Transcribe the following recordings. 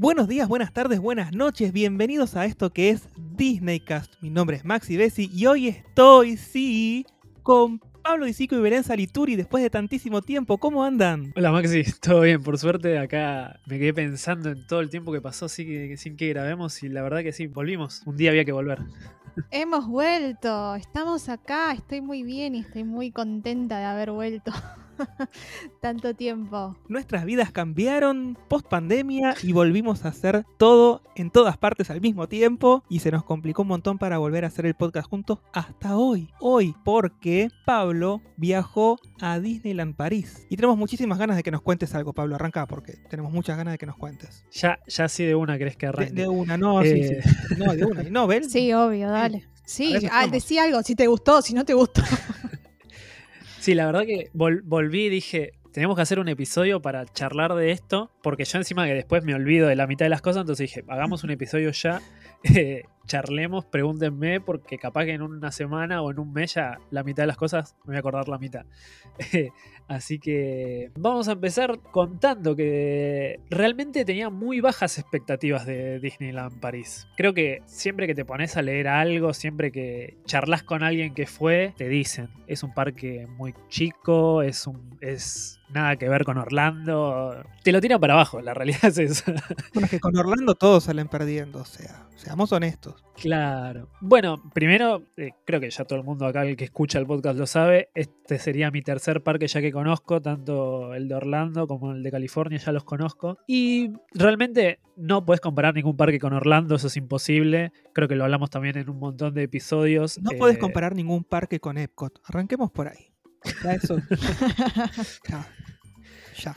Buenos días, buenas tardes, buenas noches, bienvenidos a esto que es Disneycast. Mi nombre es Maxi Bessi y hoy estoy, sí, con Pablo Disico y Belén Salituri después de tantísimo tiempo. ¿Cómo andan? Hola Maxi, todo bien, por suerte acá me quedé pensando en todo el tiempo que pasó sí, que- sin que grabemos y la verdad que sí, volvimos. Un día había que volver. Hemos vuelto, estamos acá, estoy muy bien y estoy muy contenta de haber vuelto tanto tiempo. Nuestras vidas cambiaron post pandemia y volvimos a hacer todo en todas partes al mismo tiempo y se nos complicó un montón para volver a hacer el podcast juntos hasta hoy. Hoy, porque Pablo viajó a Disneyland París. Y tenemos muchísimas ganas de que nos cuentes algo, Pablo. Arranca porque tenemos muchas ganas de que nos cuentes. Ya, ya sí de una querés que De, arranque. de una, no, sí, Eh. sí. No, de una. No, Bel. Sí, obvio, dale. Sí, ah, decí algo, si te gustó, si no te gustó. Sí, la verdad que vol- volví y dije, tenemos que hacer un episodio para charlar de esto, porque yo encima que después me olvido de la mitad de las cosas, entonces dije, hagamos un episodio ya, eh, charlemos, pregúntenme, porque capaz que en una semana o en un mes ya la mitad de las cosas me voy a acordar la mitad. Así que vamos a empezar contando que realmente tenía muy bajas expectativas de Disneyland París. Creo que siempre que te pones a leer algo, siempre que charlas con alguien que fue, te dicen, es un parque muy chico, es un es nada que ver con Orlando. Te lo tiran para abajo, la realidad es esa. Bueno, es que con Orlando todos salen perdiendo, o sea, seamos honestos. Claro. Bueno, primero, eh, creo que ya todo el mundo acá, el que escucha el podcast lo sabe, este sería mi tercer parque ya que conozco, tanto el de Orlando como el de California ya los conozco. Y realmente no puedes comparar ningún parque con Orlando, eso es imposible. Creo que lo hablamos también en un montón de episodios. No Eh, podés comparar ningún parque con Epcot. Arranquemos por ahí. Ya eso. ya. Ya.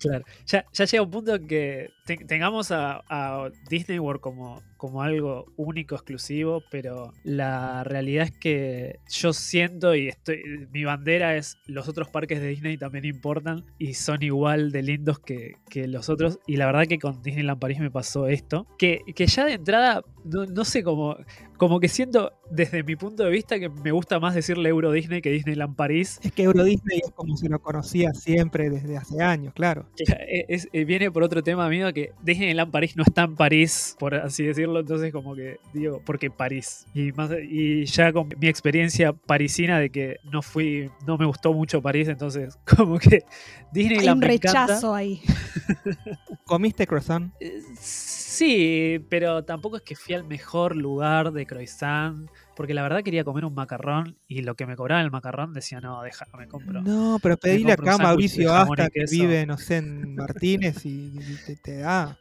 Claro, ya, ya llega un punto en que te- tengamos a, a Disney World como, como algo único, exclusivo, pero la realidad es que yo siento y estoy, mi bandera es los otros parques de Disney también importan y son igual de lindos que, que los otros. Y la verdad que con Disneyland París me pasó esto, que, que ya de entrada, no, no sé cómo, como que siento desde mi punto de vista que me gusta más decirle Euro Disney que Disneyland París. Es que Euro Disney es como se lo conocía siempre desde hace años, claro. es- viene por otro tema mío que Disneyland París no está en París, por así decirlo, entonces como que digo, porque París. Y, más, y ya con mi experiencia parisina de que no fui, no me gustó mucho París, entonces como que Hay Disneyland un me encanta. rechazo ahí. ¿Comiste croissant? Eh, Sí, pero tampoco es que fui al mejor lugar de croissant, porque la verdad quería comer un macarrón y lo que me cobraba el macarrón decía, no, deja, me compro. No, pero pedile acá a Mauricio Asta que vive, no sé, en Martínez y, y te, te da.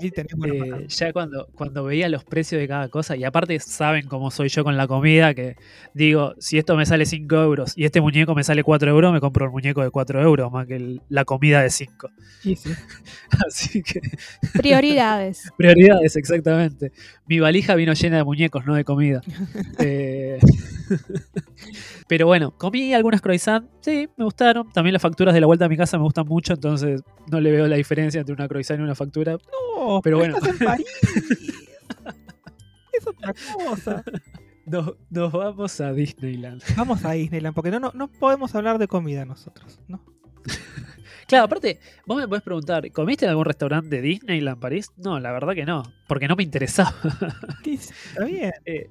Ahí tenés buenos Eh, ya cuando, cuando veía los precios de cada cosa, y aparte saben cómo soy yo con la comida, que digo, si esto me sale 5 euros y este muñeco me sale 4 euros, me compro el muñeco de 4 euros más que el- la comida de 5. Sí, sí. Así que Prioridades. prioridades, exactamente. Mi valija vino llena de muñecos, no de comida. Eh, Pero bueno, comí algunas croissants, sí, me gustaron. También las facturas de la vuelta a mi casa me gustan mucho, entonces no le veo la diferencia entre una croissant y una factura. No, Pero bueno. estás en París. es otra cosa. Nos, nos vamos a Disneyland. Vamos a Disneyland, porque no, no, no podemos hablar de comida nosotros, ¿no? Claro, aparte, vos me podés preguntar, ¿comiste en algún restaurante de Disneyland París? No, la verdad que no, porque no me interesaba. Está bien. Eh,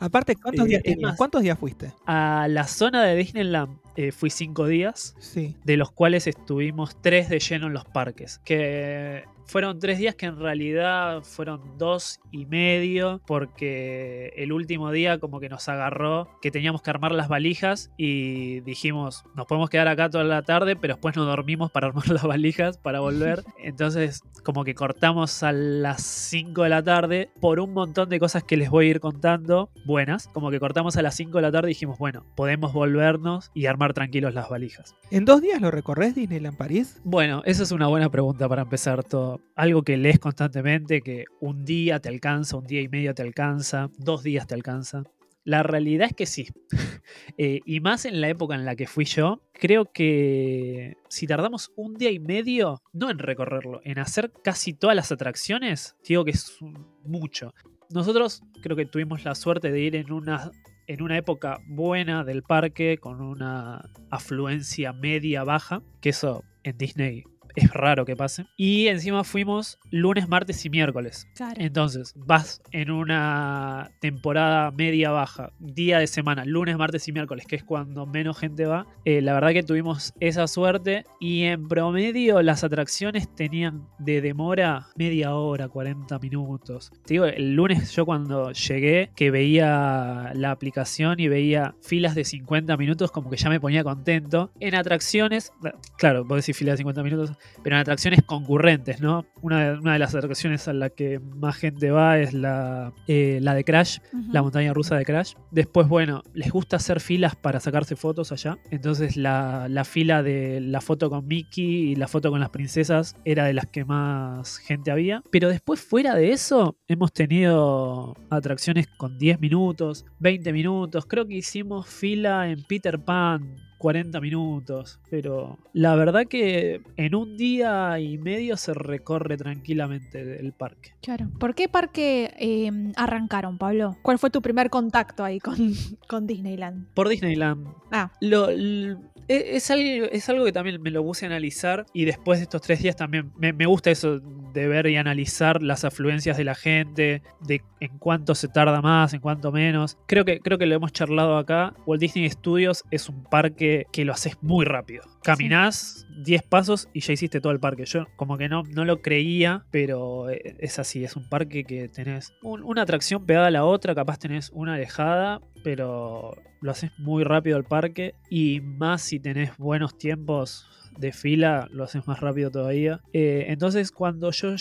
Aparte, ¿cuántos eh, días es tenías? más- ¿Cuántos días fuiste? a la zona de Disneyland eh, fui cinco días, Sí. de los cuales estuvimos tres de lleno en los parques. Que fueron tres días que en realidad fueron dos y medio, porque el último día como que nos agarró que teníamos que armar las valijas y dijimos, nos podemos quedar acá toda la tarde, pero después no dormimos para armar las valijas para volver. Entonces como que cortamos a las 5 de la tarde por un montón de cosas que les voy a ir contando, buenas. Como que cortamos a las 5 de la tarde y dijimos, bueno, podemos volvernos y armar tranquilos las valijas. ¿En dos días lo recorres Disneyland París? Bueno, esa es una buena pregunta para empezar todo. Algo que lees constantemente, que un día te alcanza, un día y medio te alcanza, dos días te alcanza. La realidad es que sí. Eh, y más en la época en la que fui yo, creo que si tardamos un día y medio, no en recorrerlo, en hacer casi todas las atracciones, digo que es mucho. Nosotros creo que tuvimos la suerte de ir en una, en una época buena del parque, con una afluencia media baja, que eso en Disney es raro que pase. Y encima fuimos lunes, martes y miércoles. Claro. Entonces, vas en una temporada media baja, día de semana, lunes, martes y miércoles, que es cuando menos gente va. Eh, la verdad que tuvimos esa suerte y en promedio las atracciones tenían de demora media hora, 40 minutos. Te digo, el lunes yo cuando llegué, que veía la aplicación y veía filas de 50 minutos, como que ya me ponía contento. En atracciones, claro, vos decís filas de 50 minutos, pero en atracciones concurrentes, ¿no? Una de, una de las atracciones a la que más gente va es la, eh, la de Crash, la montaña rusa de Crash. Después, bueno, les gusta hacer filas para sacarse fotos allá. Entonces la, la fila de la foto con Mickey y la foto con las princesas era de las que más gente había. Pero después, fuera de eso, hemos tenido atracciones con 10 minutos, 20 minutos. Creo que hicimos fila en Peter Pan. 40 minutos, pero la verdad que en un día y medio se recorre tranquilamente el parque. Claro. ¿Por qué parque eh, arrancaron, Pablo? ¿Cuál fue tu primer contacto ahí con, con Disneyland? Por Disneyland, Ah, Lo, e- es, algo, es algo que también me lo puse a analizar y después de estos tres días también me, me gusta eso de ver y analizar las afluencias de la gente, de en cuánto se tarda más, en cuánto menos. Creo que, creo que lo hemos charlado acá. Walt Disney Studios es un parque que lo haces muy rápido. Caminás 10 pasos y ya hiciste todo el parque. Yo como que no, no lo creía, pero eh, es así. Es un parque que tenés un- una atracción pegada a la otra, capaz tenés una alejada, pero lo haces muy rápido el parque y más si tenés buenos tiempos de fila, lo haces más rápido todavía. Eh, entonces cuando yo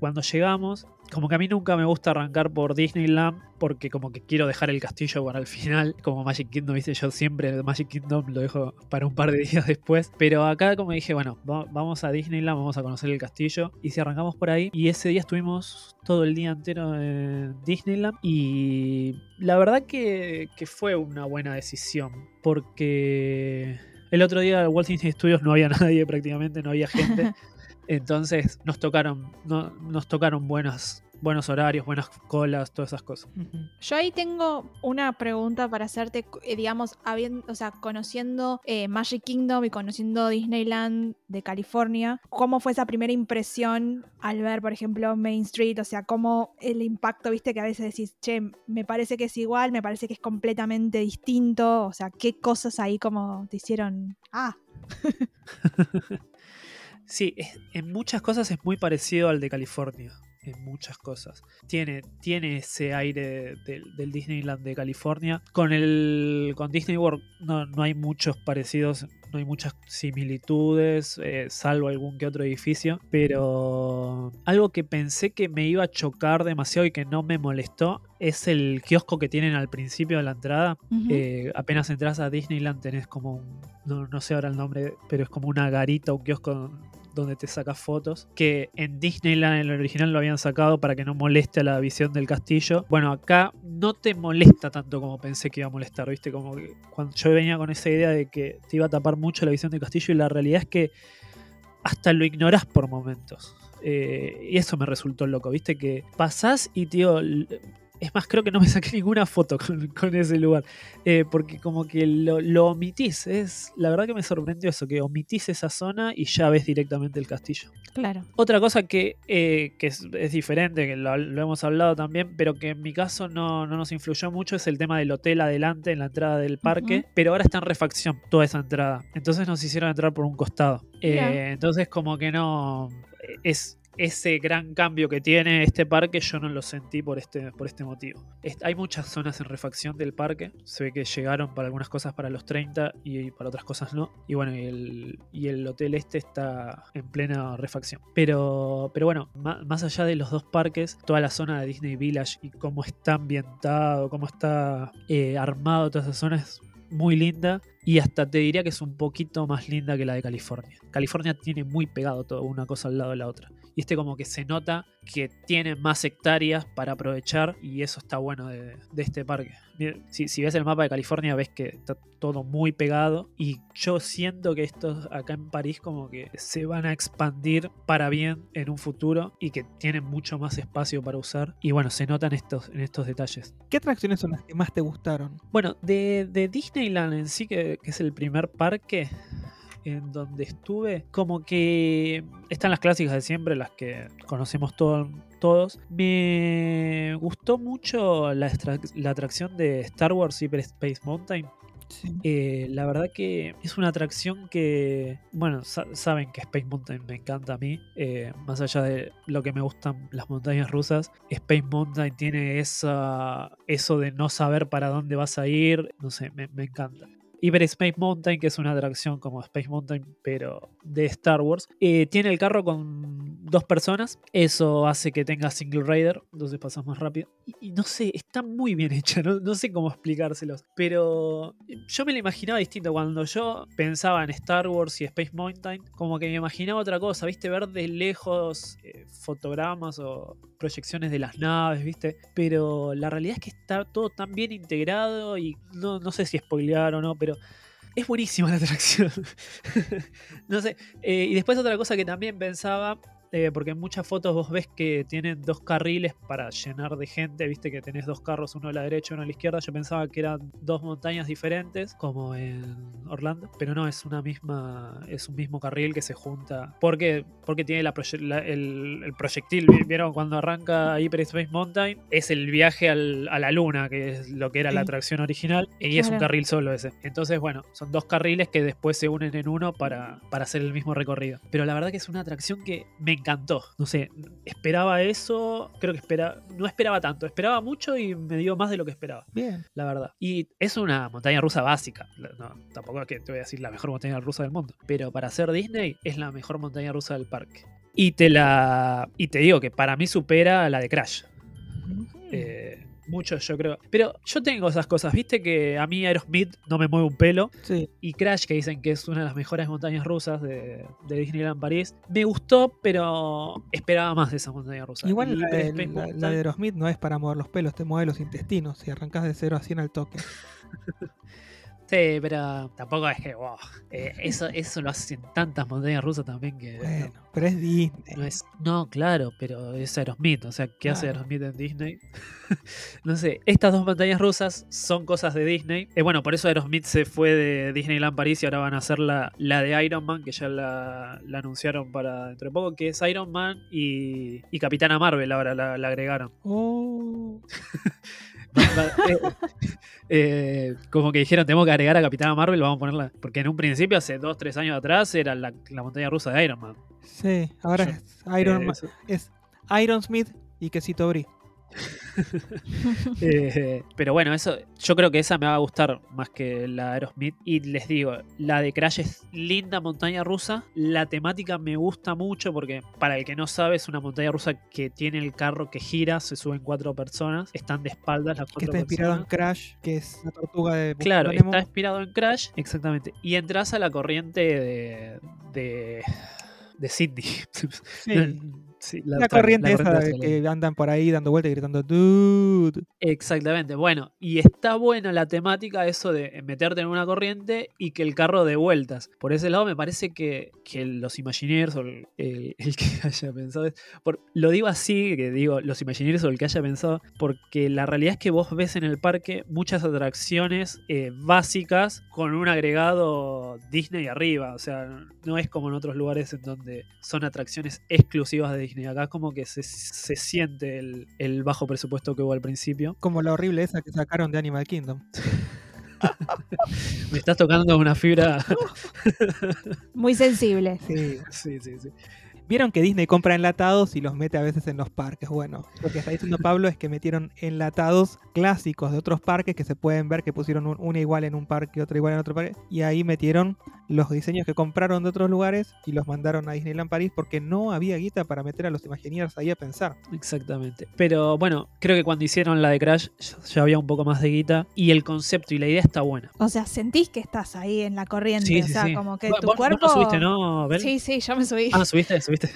cuando llegamos, como que a mí nunca me gusta arrancar por Disneyland porque como que quiero dejar el castillo para el final, como Magic Kingdom, viste, yo siempre el Magic Kingdom lo dejo para un par de días después, pero acá como dije, bueno, va- vamos a Disneyland, vamos a conocer el castillo y si arrancamos por ahí y ese día estuvimos todo el día entero en Disneyland y la verdad que, que fue una buena decisión porque el otro día en Walt Disney Studios no había nadie prácticamente, no había gente. Entonces nos tocaron, no, nos tocaron buenas, buenos horarios, buenas colas, todas esas cosas. Yo ahí tengo una pregunta para hacerte, eh, digamos, habiendo, o sea, conociendo eh, Magic Kingdom y conociendo Disneyland de California, ¿cómo fue esa primera impresión al ver, por ejemplo, Main Street? O sea, cómo el impacto, viste, que a veces decís, che, me parece que es igual, me parece que es completamente distinto, o sea, ¿qué cosas ahí como te hicieron? Ah, Sí, es- en muchas cosas es muy parecido al de California. En muchas cosas. Tiene, tiene ese aire del, del Disneyland de California. Con el. Con Disney World no, no hay muchos parecidos. No hay muchas similitudes. eh, salvo algún que otro edificio. Pero. Algo que pensé que me iba a chocar demasiado y que no me molestó. Es el kiosco que tienen al principio de la entrada. Eh, apenas entras a Disneyland tenés como un, no, no sé ahora el nombre, pero es como una garita, un kiosco donde te sacas fotos, que en Disneyland en el original lo habían sacado para que no moleste a la visión del castillo. Bueno, acá no te molesta tanto como pensé que iba a molestar, ¿viste? Como que cuando yo venía con esa idea de que te iba a tapar mucho la visión del castillo y la realidad es que hasta lo ignorás por momentos. Eh, y eso me resultó loco, ¿viste? Que pasás y, tío, es más, creo que no me saqué ninguna foto con, con ese lugar. Eh, porque como que lo, lo omitís. Es, la verdad que me sorprendió eso, que omitís esa zona y ya ves directamente el castillo. claro. Otra cosa que, eh, que es, es diferente, que lo, lo hemos hablado también, pero que en mi caso no, no nos influyó mucho, es el tema del hotel adelante en la entrada del parque. Pero ahora está en refacción toda esa entrada. Entonces nos hicieron entrar por un costado. Eh, entonces como que no... Es, ese gran cambio que tiene este parque yo no lo sentí por este, por este motivo. Hay muchas zonas en refacción del parque. Se ve que llegaron para algunas cosas para los 30 y para otras cosas no. Y bueno, y el, y el hotel este está en plena refacción. Pero, pero bueno, más allá de los dos parques, toda la zona de Disney Village y cómo está ambientado, cómo está eh, armado toda esa zona es muy linda. Y hasta te diría que es un poquito más linda que la de California. California tiene muy pegado todo una cosa al lado de la otra. Y este como que se nota que tiene más hectáreas para aprovechar y eso está bueno de, de este parque. Si, si ves el mapa de California ves que está todo muy pegado y yo siento que estos acá en París como que se van a expandir para bien en un futuro y que tienen mucho más espacio para usar y bueno, se notan estos, en estos detalles. ¿Qué atracciones son las que más te gustaron? Bueno, de, de Disneyland en sí, que, que es el primer parque, en donde estuve, como que están las clásicas de siempre, las que conocemos todo- todos. Me gustó mucho la, atracción de Star Wars Hyper Space Mountain. Sí. Eh, la verdad que es una atracción que, bueno, sa- saben que Space Mountain me encanta a mí, eh, más allá de lo que me gustan las montañas rusas, Space Mountain tiene esa, eso de no saber para dónde vas a ir, no sé, me, me encanta. Hyper Space Mountain, que es una atracción como Space Mountain, pero de Star Wars, eh, tiene el carro con dos personas. Eso hace que tenga single rider, entonces pasas más rápido. Y, no sé, está muy bien hecha, no, no sé cómo explicárselos. Pero yo me lo imaginaba distinto. Cuando yo pensaba en Star Wars y Space Mountain, como que me imaginaba otra cosa, ¿viste? Ver de lejos eh, fotogramas o proyecciones de las naves, ¿viste? Pero la realidad es que está todo tan bien integrado y no, no sé si spoilear o no, pero es buenísima la atracción. no sé. eh, y después otra cosa que también pensaba, eh, porque en muchas fotos vos ves que tienen dos carriles para llenar de gente, viste que tenés dos carros, uno a la derecha y uno a la izquierda. Yo pensaba que eran dos montañas diferentes, como en Orlando, pero no, es una misma, es un mismo carril que se junta. Porque, porque tiene la proye- la- el, el proyectil, ¿vi- ¿vieron? Cuando arranca Hyper Space Mountain, es el viaje al- a la luna, que es lo que era la atracción original, y es un carril solo ese. Entonces, bueno, son dos carriles que después se unen en uno para, para hacer el mismo recorrido. Pero la verdad que es una atracción que me encantó. No sé, esperaba eso, creo que espera, no esperaba tanto, esperaba mucho y me dio más de lo que esperaba Bien. la verdad. Y es una montaña rusa básica. No, tampoco es que te voy a decir la mejor montaña rusa del mundo. Pero para ser Disney es la mejor montaña rusa del parque. Y te la. Y te digo que para mí supera la de Crash. Eh, mucho, yo creo. Pero yo tengo esas cosas. Viste que a mí Aerosmith no me mueve un pelo. Sí. Y Crash, que dicen que es una de las mejores montañas rusas de, de Disneyland París, me gustó, pero esperaba más de esa montaña rusa. Igual Y la, de- Space la- Mountain- la de Aerosmith no es para mover los pelos, te mueve los intestinos. Si arrancas de 0 a 100 al toque. Sí, pero tampoco es que, wow. eh, eso, eso lo hacen tantas montañas rusas también que. Bueno, pero es Disney. No, es, no, claro, pero es Aerosmith. O sea, ¿qué hace. Aerosmith en Disney? no sé, estas dos montañas rusas son cosas de Disney. Eh, bueno, por eso Aerosmith se fue de Disneyland París y ahora van a hacer la, la de Iron Man, que ya la, la anunciaron para dentro de poco, que es Iron Man y, y Capitana Marvel ahora la, la agregaron. Oh. Eh, como que dijeron, tenemos que agregar a Capitana Marvel, vamos a ponerla. Porque en un principio, hace 2-3 años atrás, era la, la montaña rusa de Iron Man. Sí, ahora Yo- es Iron Eh, Ma- eso- es Iron Smith y Quesito Brie. Eh, pero bueno, eso yo creo que esa me va a gustar más que la Aerosmith. Y les digo, la de Crash es linda montaña rusa. La temática me gusta mucho porque, para el que no sabe, es una montaña rusa que tiene el carro que gira, se suben cuatro personas, están de espaldas las Que cuatro está inspirado en. Crash, que es la tortuga de Claro, Nemo. está inspirado en Crash, exactamente. Y entras a la corriente de. de. de Sydney. Sí. Sí, La, australiana, corriente la esa de australiana. que andan por ahí dando vueltas y gritando dude. Exactamente, bueno, y está buena la temática eso de meterte en una corriente y que el carro de vueltas. Por ese lado me parece que, que los Imagineers o el, el- el que haya pensado, por, lo digo así, que digo los Imagineers o el que haya pensado, porque la realidad es que vos ves en el parque muchas atracciones eh, básicas con un agregado Disney arriba, o sea, no es como en otros lugares en donde son atracciones exclusivas de Disney. Acá como que se, se siente el, el bajo presupuesto que hubo al principio. Como la horrible esa que sacaron de Animal Kingdom. Me estás tocando una fibra. Muy sensible. Sí. sí, sí, sí. Vieron que Disney compra enlatados y los mete a veces en los parques. Bueno, lo que está diciendo Pablo es que metieron enlatados clásicos de otros parques que se pueden ver que pusieron un- una igual en un parque, otra igual en otro parque. Y ahí metieron los diseños que compraron de otros lugares y los mandaron a Disneyland París porque no había guita para meter a los Imagineers ahí a pensar. Exactamente. Pero bueno, creo que cuando hicieron la de Crash ya- había un poco más de guita y el concepto y la idea está buena. O sea, sentís que estás ahí en la corriente. Sí, o sí, sea, sí. como que Vos- tu vos- vos cuerpo. no subiste, ¿no, Bel? Sí, sí, yo me subí. Ah, subiste, subiste. ¿Viste?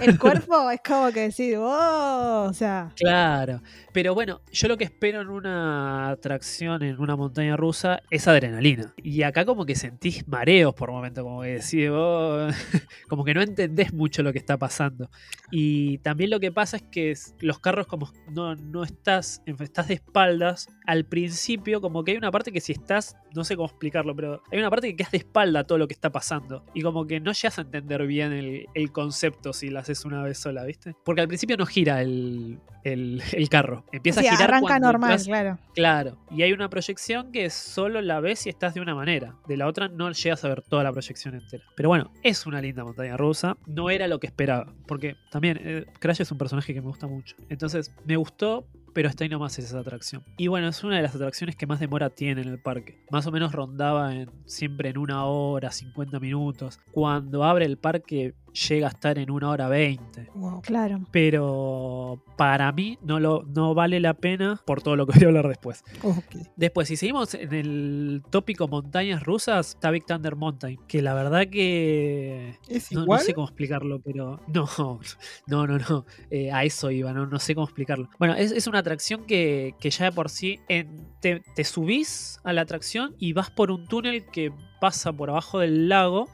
El cuerpo es como que decir, oh, o sea, Claro. Pero bueno, yo lo que espero en una atracción, en una montaña rusa, es adrenalina. Y acá como que sentís mareos por momento, como que decís, oh, como que no entendés mucho lo que está pasando. Y también lo que pasa es que los carros como no, no estás, estás de espaldas, al principio como que hay una parte que si estás, no sé cómo explicarlo, pero hay una parte que quedas de espalda a todo lo que está pasando. Y como que no llegas a entender bien el, el concepto si lo haces una vez sola, ¿viste? Porque al principio no gira el, el- el carro. Empieza a girar arranca cuando normal, entras- claro. Claro, y hay una proyección que solo la ves si estás de una manera. De la otra no llegas a ver toda la proyección entera. Pero bueno, es una linda montaña rusa. No era lo que esperaba. Porque también eh, Crash es un personaje que me gusta mucho. Entonces me gustó, pero hasta ahí nomás es esa atracción. Y bueno, es una de las atracciones que más demora tiene en el parque. Más o menos rondaba en, siempre en una hora, 50 minutos. Cuando abre el parque llega a estar en una hora 20 Wow. Claro. pero para mí no, lo, no vale la pena por todo lo que voy a hablar después. Ok. Después, si seguimos en el tópico montañas rusas, está Big Thunder Mountain, que la verdad que ¿Es no, no igual? sé cómo explicarlo, pero no, no, no, no, eh, a eso iba, no, no sé cómo explicarlo. Bueno, es, es una atracción que, que ya de por sí en- te, te subís a la atracción y vas por un túnel que pasa por abajo del lago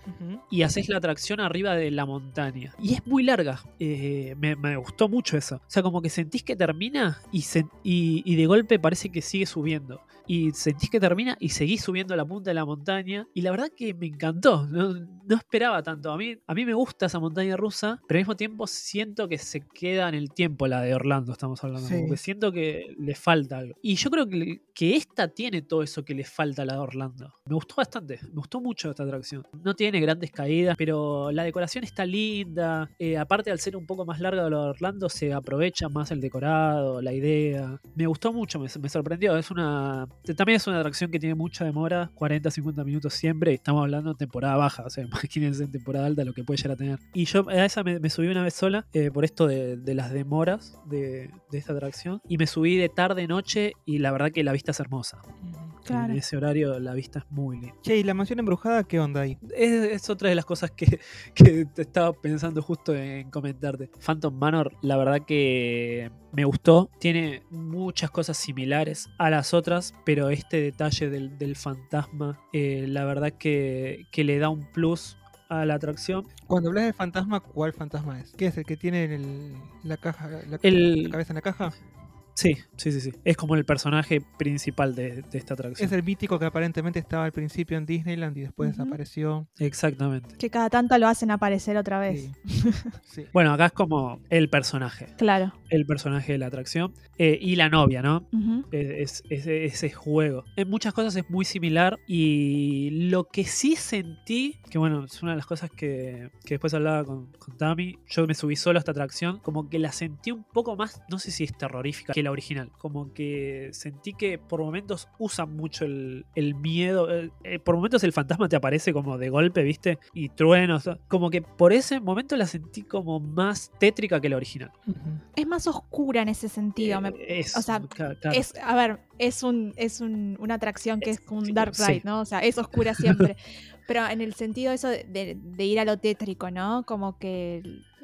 y haces la atracción arriba de la montaña. Y es muy larga. Eh, me, me gustó mucho eso. O sea, como que sentís que termina y, sen- y, y de golpe parece que sigue subiendo. Y sentís que termina y seguís subiendo a la punta de la montaña. Y la verdad que me encantó. No, no esperaba tanto. A mí, a mí me gusta esa montaña rusa, pero al mismo tiempo siento que se queda en el tiempo la de Orlando, estamos hablando. Sí. Siento que le falta algo. Y yo creo que, que esta tiene todo eso que le falta a la de Orlando. Me gustó bastante, me gustó mucho esta atracción. No tiene grandes caídas, pero la decoración está linda. Eh, aparte, al ser un poco más larga de lo de Orlando, se aprovecha más el decorado, la idea. Me gustó mucho, me, me sorprendió. Es una. También es una atracción que tiene mucha demora, 40, 50 minutos siempre. Y estamos hablando de temporada baja, o sea, imagínense en temporada alta lo que puede llegar a tener. Y yo a esa me, subí una vez sola eh, por esto de, las demoras de, esta atracción. Y me subí de tarde, noche, y la verdad que la vista es hermosa. Claro. En ese horario la vista es muy linda. Che, ¿y la mansión embrujada qué onda ahí? Es, es otra de las cosas que, que te estaba pensando justo en comentarte. Phantom Manor, la verdad que me gustó. Tiene muchas cosas similares a las otras, pero este detalle del, del fantasma, eh, la verdad que, que le da un plus a la atracción. Cuando hablas de fantasma, ¿cuál fantasma es? ¿Qué es el que tiene el- la caja, la, El- la cabeza en la caja? Sí, sí, sí, sí. Es como el personaje principal de, de esta atracción. Es el mítico que aparentemente estaba al principio en Disneyland y después desapareció. Exactamente. Que cada tanto lo hacen aparecer otra vez. Sí. Sí. Bueno, acá es como el personaje. Claro. El personaje de la atracción. Eh, y la novia, ¿no? Ujú. es, es- ese juego. En muchas cosas es muy similar y lo que sí sentí, que bueno, es una de las cosas que, que después hablaba con, con Tami, yo me subí solo a esta atracción, como que la sentí un poco más, no sé si es terrorífica, que la original, como que sentí que por momentos usan mucho el, el miedo, eh, eh, por momentos el fantasma te aparece como de golpe, ¿viste? Y truenos, como que por ese momento la sentí como más tétrica que la original. Es más oscura en ese sentido. me- Es- o sea. Es, a ver, es un, es un- una atracción que es, un sí, dark sí. ride, ¿no? O sea, es oscura siempre. Pero en el sentido eso de, ir a lo tétrico, ¿no? Como que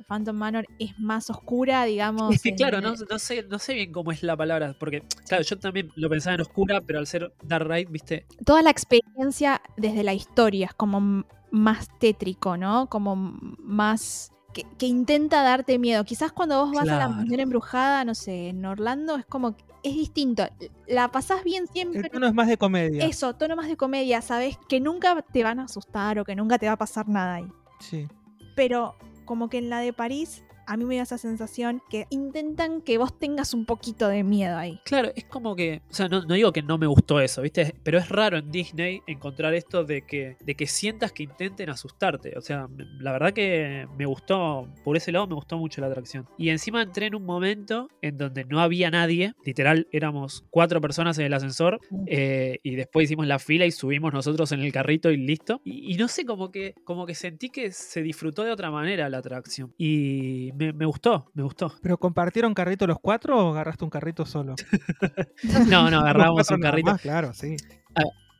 Phantom Manor es más oscura, digamos. Es que en- claro, no, no sé, no sé bien cómo es la palabra, porque claro, yo también lo pensaba en oscura, pero al ser Dark Ride, viste, Toda la experiencia desde la historia es como más tétrico, ¿no? Como más... Que, que intenta darte miedo. Quizás cuando vos vas a la mansión embrujada, no sé, en Orlando, es como... que Es distinto. La pasás bien siempre. El tono es más de comedia. Eso, tono más de comedia, sabes que nunca te van a asustar o que nunca te va a pasar nada ahí. Sí. Pero como que en la de París, a mí me da esa sensación que intentan que vos tengas un poquito de miedo ahí. claro, es como que, o sea, no, no digo que no me gustó eso, viste, pero es raro en Disney encontrar esto de que, de que sientas que intenten asustarte, o sea, la verdad que me gustó, por ese lado me gustó mucho la atracción. Y encima entré en un momento en donde no había nadie, literal, éramos cuatro personas en el ascensor, eh, y después hicimos la fila y subimos nosotros en el carrito y listo. Y, y no sé, como que, como que sentí que se disfrutó de otra manera la atracción. Y me, me gustó, me gustó. ¿Pero compartieron carrito los cuatro o agarraste un carrito solo? No, no, cuatro un carrito. más, claro, sí.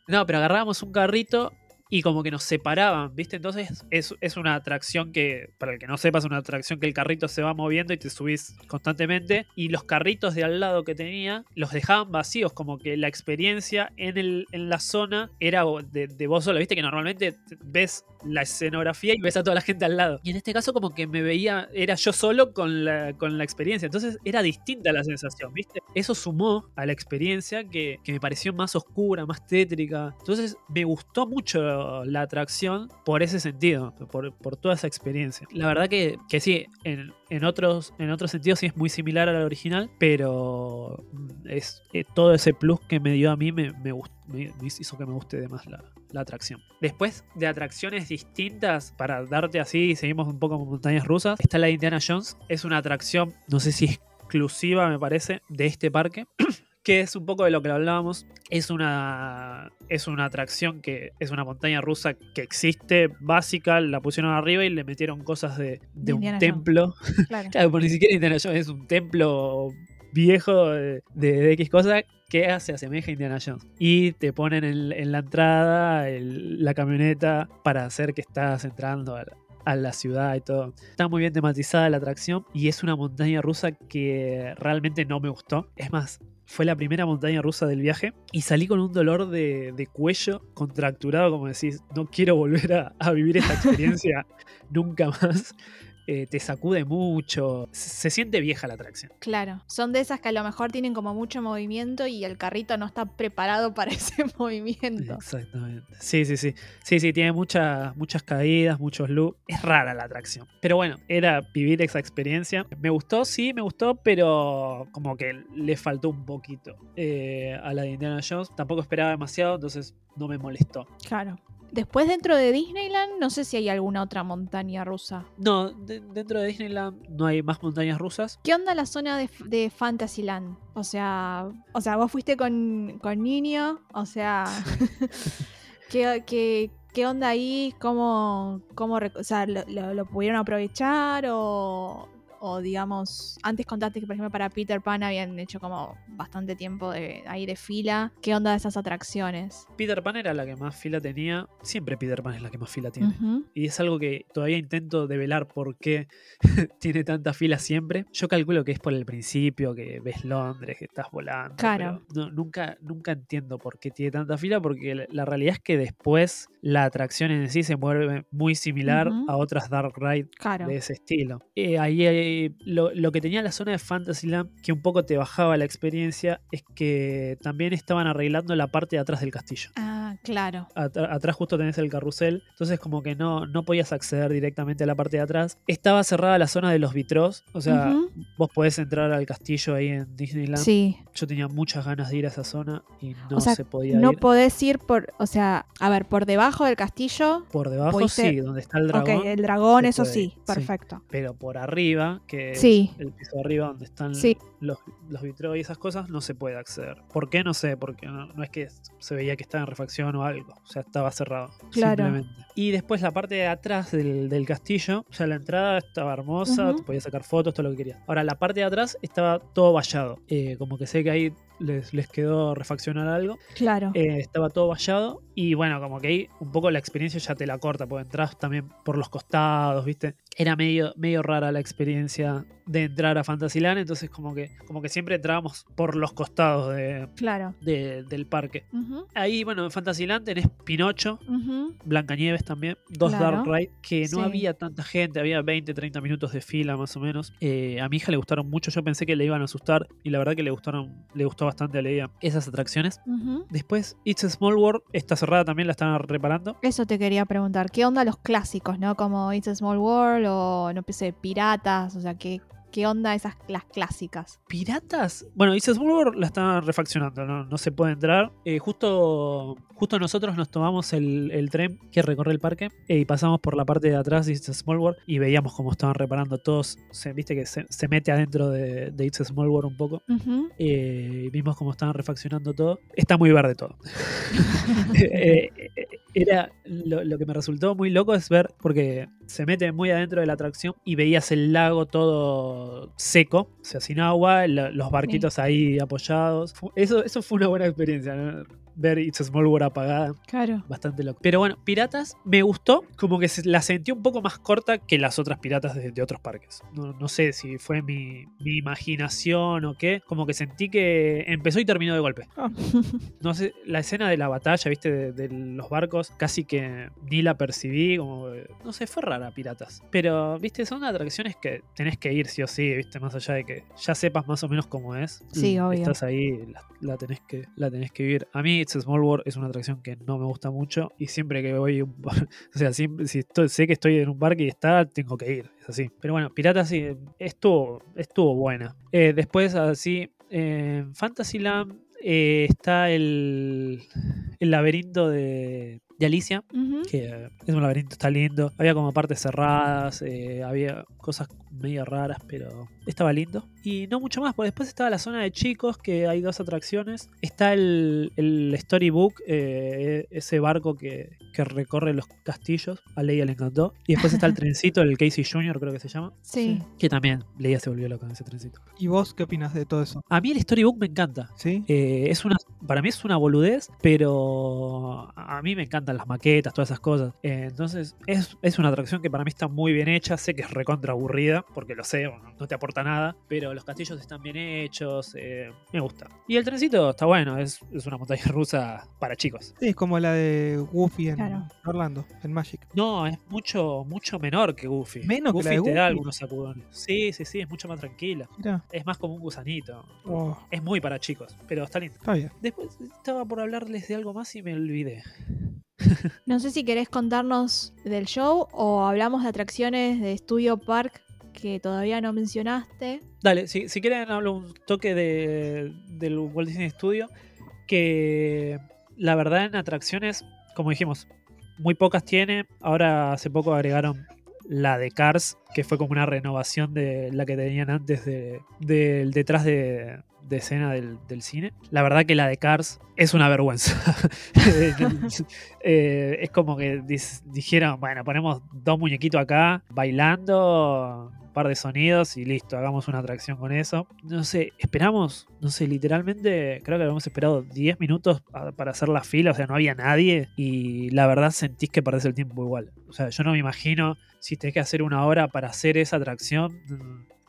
No, pero agarrábamos un carrito y como que nos separaban, ¿viste? Entonces es, es una atracción que, para el que no sepa, es una atracción que el carrito se va moviendo y te subís constantemente. Y los carritos de al lado que tenía los dejaban vacíos, como que la experiencia en, el, en la zona era de, de vos solo, ¿viste? Que normalmente ves la escenografía y ves a toda la gente al lado. Y en este caso como que me veía, era yo solo con la, con la experiencia. Entonces era distinta la sensación, ¿viste? Eso sumó a la experiencia que, que me pareció más oscura, más tétrica. Entonces me gustó mucho la atracción por ese sentido, por, por toda esa experiencia. La verdad que, que sí, en, en otros, en otros sentidos sí es muy similar a la original, pero es eh, todo ese plus que me dio a mí me, me, gust- me- me hizo que me guste de más la, la atracción. Después de atracciones distintas, para darte así, seguimos un poco con montañas rusas, está la de Indiana Jones. Es una atracción, no sé si exclusiva me parece, de este parque. que es un poco de lo que hablábamos. Es una, es una atracción que es una montaña rusa que existe, básica, la pusieron arriba y le metieron cosas de, de un templo. Claro. Claro, porque ni siquiera Indiana Jones es un templo viejo de, de- de X cosa que se asemeja a Indiana Jones. Y te ponen en, en la entrada el- la camioneta para hacer que estás entrando a la, a la ciudad y todo. Está muy bien tematizada la atracción y es una montaña rusa que realmente no me gustó. Es más, fue la primera montaña rusa del viaje y salí con un dolor de, de cuello contracturado, como decís, no quiero volver a, a vivir esta experiencia nunca más. Eh, te sacude mucho, se, siente vieja la atracción. Claro, son de esas que a lo mejor tienen como mucho movimiento y el carrito no está preparado para ese movimiento. Exactamente. Sí, sí, sí. Sí, sí, tiene muchas, muchas caídas, muchos loops. Es rara la atracción. Pero bueno, era vivir esa experiencia. Me gustó, sí, me gustó, pero como que le faltó un poquito eh, a la de Indiana Jones. Tampoco esperaba demasiado, entonces no me molestó. Claro. Después dentro de Disneyland, no sé si hay alguna otra montaña rusa. No, de- dentro de Disneyland no hay más montañas rusas. ¿Qué onda la zona de, de Fantasyland? O sea, o sea, vos fuiste con, con niño, o sea, ¿qué, qué, qué onda ahí? ¿Cómo, cómo o sea, lo, lo- lo pudieron aprovechar o, o digamos, antes contaste que por ejemplo para Peter Pan habían hecho como bastante tiempo de, ahí de fila. ¿Qué onda de esas atracciones? Peter Pan era la que más fila tenía. Siempre Peter Pan es la que más fila tiene. Y es algo que todavía intento develar por qué tiene tanta fila siempre. Yo calculo que es por el principio, que ves Londres, que estás volando. Claro. no- nunca, nunca entiendo por qué tiene tanta fila, porque la, la realidad es que después la atracción en sí se mueve muy similar a otras Dark Ride Claro. de ese estilo. Eh, ahí hay- lo, lo que tenía la zona de Fantasyland, que un poco te bajaba la experiencia, es que también estaban arreglando la parte de atrás del castillo Ah, claro. atr- atrás justo tenés el carrusel, entonces como que no, no podías acceder directamente a la parte de atrás. Estaba cerrada la zona de los vitros, o sea, vos podés entrar al castillo ahí en Disneyland. Sí. Yo tenía muchas ganas de ir a esa zona y no O sea, se podía No ir. podés ir por, o sea, a ver, por debajo del castillo. Por debajo sí, donde está el dragón, ok, el dragón, eso sí. perfecto. pero por arriba, que Sí. el piso de arriba donde están Sí. los, los vitros y esas cosas, no se puede acceder. ¿Por qué? No sé, porque no, no es que se veía que estaba en refacción o algo, o sea, estaba cerrado. Claro. Simplemente. Y después la parte de atrás del, del castillo, o sea, la entrada estaba hermosa, Ujú. te podías sacar fotos, todo lo que querías. Ahora, la parte de atrás estaba todo vallado. Eh, como que sé que ahí les, les quedó refaccionar algo. Claro. Eh, estaba todo vallado y bueno, como que ahí un poco la experiencia ya te la corta, porque entras también por los costados, ¿viste? Era medio, medio rara la experiencia de entrar a Fantasyland, entonces como que, como que siempre entrábamos por los costados de, claro. de- del parque. Ahí, bueno, en Fantasyland tenés Pinocho, ujú. Blancanieves también, dos Claro. Dark Ride, que no Sí. había tanta gente, había 20, 30 minutos de fila más o menos. Eh, a mi hija le gustaron mucho, yo pensé que le iban a asustar y la verdad que le gustaron, le gustó bastante a Leia esas atracciones. Después, It's a Small World, está cerrada también, la están reparando. Eso te quería preguntar. ¿Qué onda los clásicos, no? Como It's a Small World o, no sé, Piratas, o sea, ¿qué, qué onda esas las clásicas? ¿Piratas? Bueno, Small World la están refaccionando, no, no se puede entrar. Eh, justo, justo nosotros nos tomamos el, el tren que recorre el parque eh, y pasamos por la parte de atrás de It's a Small World y veíamos cómo estaban reparando todos. Se, Viste que se, se mete adentro de, de It's a Small World un poco. Eh, vimos cómo estaban refaccionando todo. Está muy verde todo. Era lo, lo que me resultó muy loco es ver, porque se mete muy adentro de la atracción y veías el lago todo seco, o sea, sin agua, la- los barquitos ahí apoyados. Eso, eso fue una buena experiencia. ¿no? Ver It's a Small World apagada. Claro. Bastante loco. Pero bueno, Piratas me gustó, como que la sentí un poco más corta que las otras piratas de, de otros parques. No, no sé si fue mi, mi imaginación o qué. Como que sentí que empezó y terminó de golpe. Ah, No sé, la escena de la batalla, viste, de, de los barcos, casi que ni la percibí, como, que- no sé, fue rara Piratas. Pero, viste, son atracciones que tenés que ir sí o sí, viste, más allá de que ya sepas más o menos cómo es. Sí, y obvio. Estás ahí, la, la tenés que, la tenés que vivir. A mí, It's Small World es una atracción que no me gusta mucho y siempre que voy, un o sea, si sé que estoy en un parque y está, tengo que ir, es así. Pero bueno, Piratas sí, estuvo, estuvo buena. Eh, después, así, en Fantasyland eh, está el, el laberinto de, de Alicia, que es un laberinto, está lindo. Había como partes cerradas, eh, había cosas medio raras, pero estaba lindo. Y no mucho más, porque después estaba la zona de chicos, que hay dos atracciones. Está el, el Storybook, eh, ese barco que, que recorre los castillos. A Leia le encantó. Y después está el trencito, el Casey Jr., creo que se llama. Sí. Que también Leia se volvió loca con ese trencito. ¿Y vos qué opinas de todo eso? A mí el Storybook me encanta. ¿Sí? Eh, es una, para mí es una boludez, pero a mí me encantan las maquetas, todas esas cosas. Eh, entonces, es, es una atracción que para mí está muy bien hecha. Sé que es recontra aburrida, porque lo sé, no, no te aporta nada, pero los castillos están bien hechos, eh, me gusta. Y el trencito está bueno, es, es una montaña rusa para chicos. Sí, es como la de Goofy en Claro. Orlando, en Magic. No, es mucho, mucho menor que Goofy. Menos que Goofy la de te da algunos sacudones. Sí, sí, sí, es mucho más tranquila. Mirá, Es más como un gusanito. oh, Es muy para chicos, pero está lindo. está bien. Después estaba por hablarles de algo más y me olvidé. No sé si querés contarnos del show o hablamos de atracciones de Studio Park que todavía no mencionaste. Dale, si, si quieren hablo un toque de, del Walt Disney Studio, que la verdad en atracciones, como dijimos, muy pocas tiene. Ahora hace poco agregaron la de Cars, que fue como una renovación de la que tenían antes de, del detrás de, de escena del, cine. La verdad que la de Cars es una vergüenza. Eh, es como que dijeron, bueno, ponemos dos muñequitos acá bailando, un par de sonidos y listo, hagamos una atracción con eso. No sé, esperamos, no sé, literalmente creo que habíamos esperado 10 minutos pa- para hacer la fila, o sea, no había nadie y la verdad sentís que perdés el tiempo igual. O sea, yo no me imagino si tenés que hacer una hora para hacer esa atracción.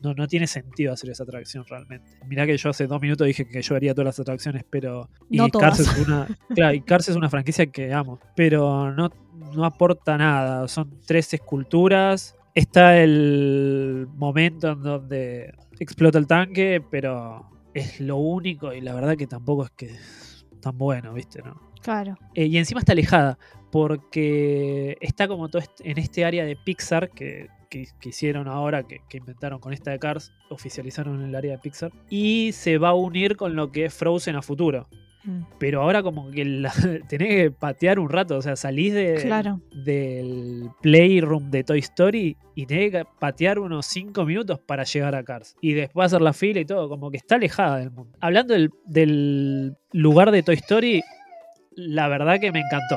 No, no tiene sentido hacer esa atracción realmente. Mirá que yo hace dos minutos dije que yo haría todas las atracciones, pero. Y No Cars todas. es una. Claro, y Cars es una franquicia que amo. Pero no, no aporta nada. Son tres esculturas. Está el momento en donde explota el tanque, pero es lo único. Y la verdad que tampoco es que es tan bueno, ¿viste? ¿No? Claro. Eh, y encima está alejada, porque está como todo en este área de Pixar que, que- que hicieron ahora, que, que inventaron con esta de Cars, oficializaron el área de Pixar, y se va a unir con lo que es Frozen a futuro. Mm. Pero ahora como que la- tenés que patear un rato, o sea, salís de, Claro. del playroom de Toy Story y tenés que patear unos 5 minutos para llegar a Cars. Y después hacer la fila y todo, como que está alejada del mundo. Hablando del, del lugar de Toy Story, la verdad que me encantó.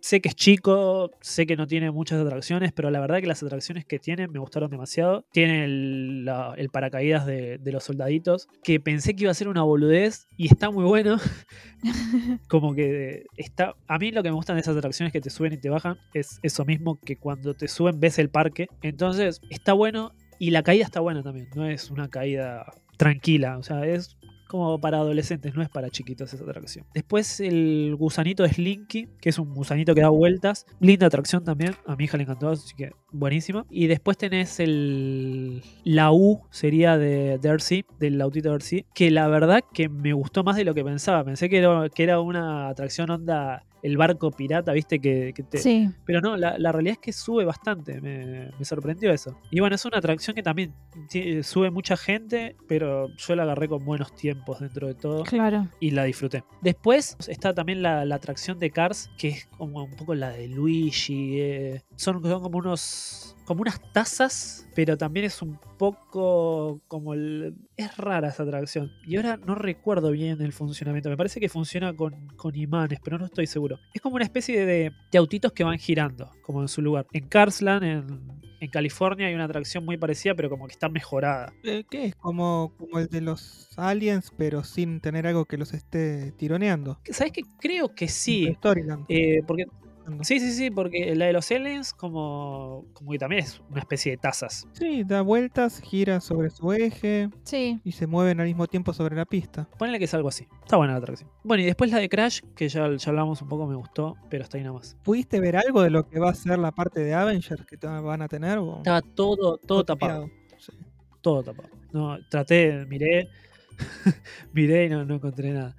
Sé que es chico, sé que no tiene muchas atracciones, pero la verdad que las atracciones que tiene me gustaron demasiado. Tiene el, la- el paracaídas de, de los soldaditos, que pensé que iba a ser una boludez y está muy bueno. Como que está. A mí lo que me gustan de esas atracciones que te suben y te bajan es eso mismo que cuando te suben ves el parque. Entonces está bueno y la caída está buena también. No es una caída tranquila. O sea, es como para adolescentes, no es para chiquitos esa atracción. Después el gusanito de Slinky, que es un gusanito que da vueltas. Linda atracción también. A mi hija le encantó, así que buenísima. Y después tenés el. La U sería de Darcy, del autito Darcy, que la verdad que me gustó más de lo que pensaba. Pensé que era, que era una atracción onda. El barco pirata, viste, que, que te, Sí. pero no, la, la realidad es que sube bastante, me, me sorprendió eso. Y bueno, es una atracción que también ti- sube mucha gente, pero yo la agarré con buenos tiempos dentro de todo Claro. y la disfruté. Después está también la, la atracción de Cars, que es como un poco la de Luigi. eh, Son, son como unos. Como unas tazas, pero también es un poco como el. Es rara esa atracción. Y ahora no recuerdo bien el funcionamiento. Me parece que funciona con, con imanes, pero no estoy seguro. Es como una especie de, de autitos que van girando, como en su lugar. En Carsland, en en California hay una atracción muy parecida, pero como que está mejorada. Eh, ¿Qué es? Como, como el de los aliens, pero sin tener algo que los esté tironeando. ¿Sabes qué? Creo que sí. Eh, porque Sí, sí, sí, porque la de los aliens como, como que también es una especie de tazas. Sí, da vueltas, gira sobre su eje Sí. y se mueven al mismo tiempo sobre la pista. Ponele que es algo así. Está buena la atracción. Bueno, y después la de Crash, que ya, ya hablamos un poco, me gustó, pero está ahí nada más. ¿Pudiste ver algo de lo que va a ser la parte de Avengers que van a tener? o- Estaba todo, todo tapado. Sí. Todo tapado. No, traté, miré, miré y no, no encontré nada.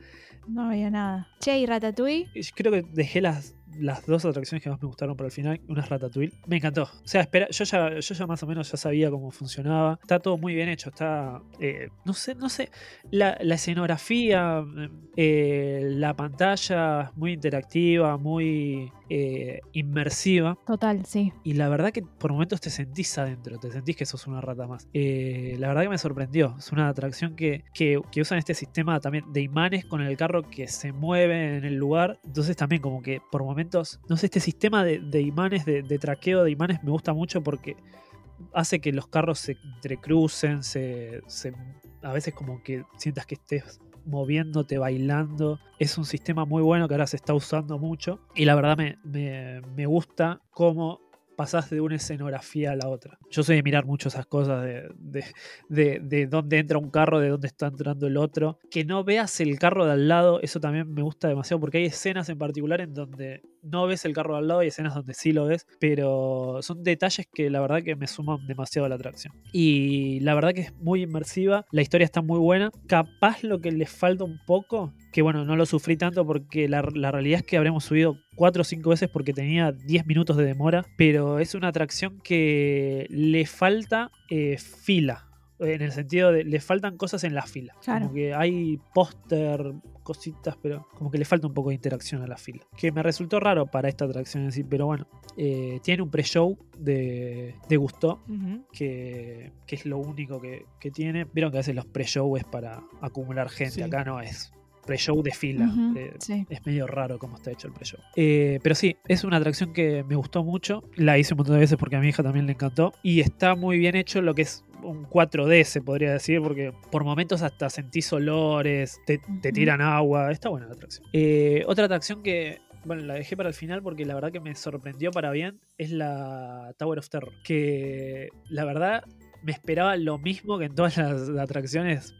No había nada. Che, ¿y Ratatouille? Creo que dejé las, las dos atracciones que más me gustaron para el final. Una es Ratatouille. Me encantó. O sea, espera, yo ya, yo ya más o menos ya sabía cómo funcionaba. Está todo muy bien hecho. Está. eh, no sé, no sé. La, la escenografía, eh, la pantalla, muy interactiva, muy eh, inmersiva. Total, sí. Y la verdad que por momentos te sentís adentro, te sentís que sos una rata más. La verdad que me sorprendió. Es una atracción que, que, que usan este sistema también de imanes con el carro que se mueve en el lugar. Entonces también como que por momentos, no sé, este sistema de, imanes, de, de traqueo de imanes me gusta mucho porque hace que los carros se entrecrucen, se, se- a veces como que sientas que estés moviéndote, bailando. Es un sistema muy bueno que ahora se está usando mucho. Y la verdad me, me, me gusta cómo pasás de una escenografía a la otra. Yo soy de mirar mucho esas cosas de, de, de, de dónde entra un carro, de dónde está entrando el otro. Que no veas el carro de al lado, eso también me gusta demasiado porque hay escenas en particular en donde no ves el carro de al lado y escenas donde sí lo ves, pero son detalles que la verdad que me suman demasiado a la atracción. Y la verdad que es muy inmersiva, la historia está muy buena. Capaz lo que le falta un poco, que bueno, no lo sufrí tanto porque la, la realidad es que habremos subido 4 o 5 veces porque tenía 10 minutos de demora, pero es una atracción que le falta eh, fila. En el sentido de le faltan cosas en la fila. Claro. Como que hay póster, cositas, pero como que le falta un poco de interacción a la fila. Que me resultó raro para esta atracción en sí, pero bueno. eh, tiene un pre-show de, de Gusto, que, que es lo único que, que tiene. Vieron que a veces los pre-show es para acumular gente. Sí. Acá no es pre-show de fila. Eh, sí. es medio raro cómo está hecho el pre-show. Eh, pero sí, es una atracción que me gustó mucho. La hice un montón de veces porque a mi hija también le encantó. Y está muy bien hecho lo que es un 4D, se podría decir, porque por momentos hasta sentís olores, te, tiran agua. Está buena la atracción. Eh, otra atracción que. Bueno, la dejé para el final porque la verdad que me sorprendió para bien. Es la Tower of Terror. Que la verdad me esperaba lo mismo que en todas las atracciones.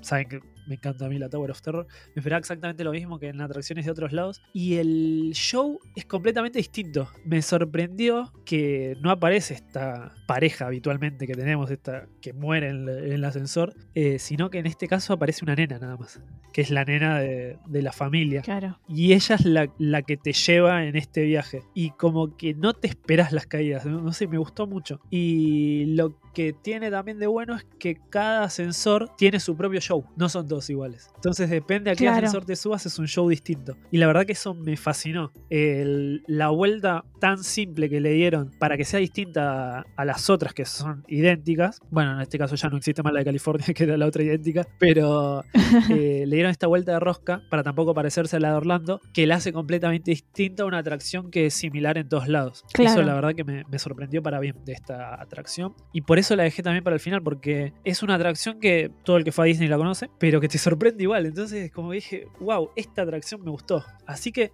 Saben que me encanta a mí la Tower of Terror. Me esperaba exactamente lo mismo que en atracciones de otros lados. Y el show es completamente distinto. Me sorprendió que no aparece esta pareja habitualmente que tenemos, esta que muere en, el- en el ascensor, eh, sino que en este caso aparece una nena nada más, que es la nena de, de la familia. Claro. Y ella es la, la que te lleva en este viaje. Y como que no te esperas las caídas. No, no sé, me gustó mucho. Y lo que tiene también de bueno es que cada ascensor tiene su propio show. No son todos iguales. Entonces depende a qué Claro. ascensor te subas, es un show distinto. Y la verdad que eso me fascinó. El- la vuelta tan simple que le dieron para que sea distinta a, a las otras que son idénticas. Bueno, en este caso ya no existe más la de California, que era la otra idéntica. Pero eh, le dieron esta vuelta de rosca para tampoco parecerse a la de Orlando, que la hace completamente distinta a una atracción que es similar en todos lados. Claro. Eso la verdad que me, me sorprendió para bien de esta atracción. Y por eso la dejé también para el final, porque es una atracción que todo el que fue a Disney la conoce, pero que te sorprende igual. Entonces, como dije, wow, esta atracción me gustó. Así que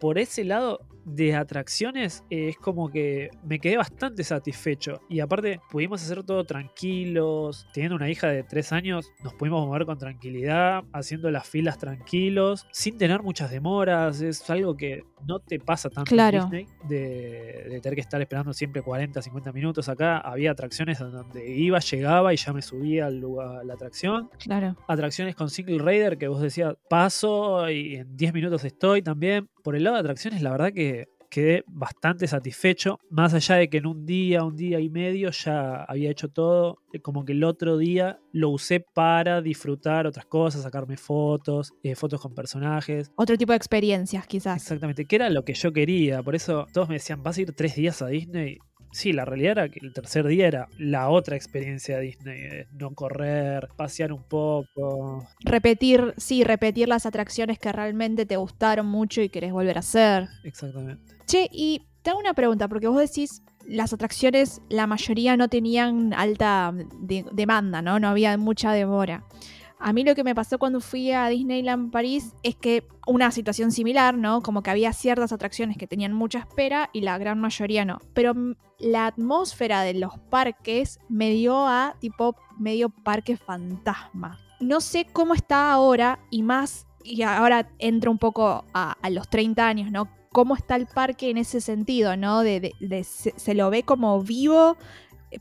por ese lado de atracciones eh, es como que me quedé bastante satisfecho. Y aparte pudimos hacer todo tranquilos. Teniendo una hija de 3 años, nos pudimos mover con tranquilidad, haciendo las filas tranquilos, sin tener muchas demoras. Es algo que no te pasa tanto Claro. en Disney de, de tener que estar esperando siempre 40, 50 minutos. Acá había atracciones donde iba, llegaba y ya me subía al lugar, a la atracción Claro. atracciones con single rider que vos decías paso y en 10 minutos estoy también. Por el lado de atracciones, la verdad que quedé bastante satisfecho. Más allá de que en un día, un día y medio ya había hecho todo. eh, Como que el otro día lo usé para disfrutar otras cosas, sacarme fotos, eh, fotos con personajes. Otro tipo de experiencias, quizás. Exactamente, que era lo que yo quería. Por eso todos me decían, ¿vas a ir tres días a Disney? Sí, la realidad era que el tercer día era la otra experiencia de Disney. eh, No correr, pasear un poco, Repetir, sí, repetir las atracciones que realmente te gustaron mucho y querés volver a hacer. Exactamente. Che, y te hago una pregunta, porque vos decís las atracciones, la mayoría no tenían alta de- demanda, ¿no? No había mucha demora. A mí lo que me pasó cuando fui a Disneyland París es que una situación similar, ¿no? Como que había ciertas atracciones que tenían mucha espera y la gran mayoría no. Pero la atmósfera de los parques me dio a tipo medio parque fantasma. No sé cómo está ahora y más, y ahora entro un poco a, los 30 años, ¿no? ¿Cómo está el parque en ese sentido, ¿no? De, se lo ve como vivo,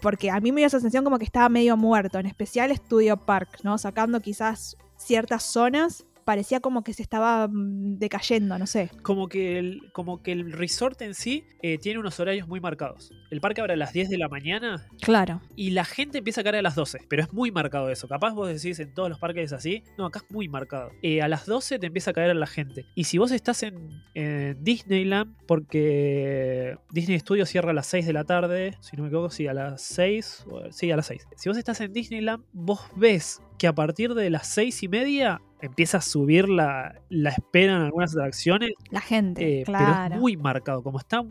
porque a mí me dio esa sensación como que estaba medio muerto, en especial Studio Park, ¿no? Sacando quizás ciertas zonas, parecía como que se estaba mm, decayendo, no sé. Como que el, como que el resort en sí eh, tiene unos horarios muy marcados. El parque abre a las 10 de la mañana Claro. y la gente empieza a caer a las 12, pero es muy marcado eso. Capaz vos decís en todos los parques es así. No, acá es muy marcado. Eh, a las 12 te empieza a caer la gente. Y si vos estás en, en Disneyland, porque Disney Studios cierra a las 6 de la tarde, si no me equivoco, sí, a las 6. o- Sí, a las 6. Si vos estás en Disneyland, vos ves que a partir de las 6 y media empieza a subir la, la espera en algunas atracciones La gente, eh, claro. Pero es muy marcado. Como está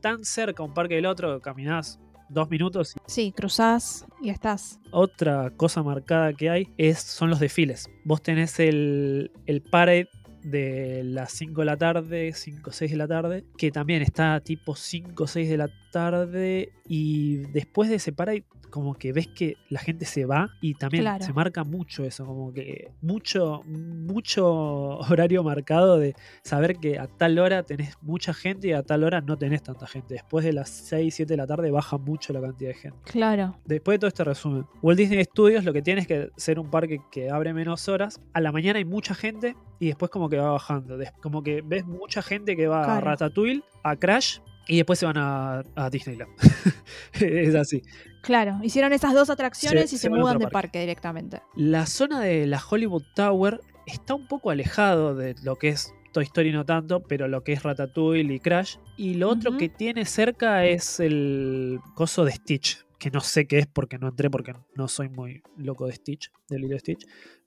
tan cerca un parque del otro, caminás dos minutos. Y Sí, cruzás y estás. otra cosa marcada que hay es, son los desfiles. Vos tenés el, el parade de las 5 de la tarde, 5 o 6 de la tarde, que también está tipo 5 o 6 de la tarde y después de ese parade como que ves que la gente se va y también Claro. se marca mucho eso, como que mucho, mucho horario marcado de saber que a tal hora tenés mucha gente y a tal hora no tenés tanta gente. Después de las 6, 7 de la tarde baja mucho la cantidad de gente. Claro. Después de todo este resumen, Walt Disney Studios lo que tiene es que ser un parque que abre menos horas. A la mañana hay mucha gente y después como que va bajando. Como que ves mucha gente que va a. Ratatouille, a Crash y después se van a, a Disneyland. es así. Claro. Hicieron esas dos atracciones Se- y se mudan de parque. parque directamente. La zona de la Hollywood Tower está un poco alejado de lo que es Toy Story no tanto, pero lo que es Ratatouille y Crash. Y lo otro que tiene cerca es el coso de Stitch, que no sé qué es porque no entré porque no soy muy loco de Stitch, de Lilo Stitch.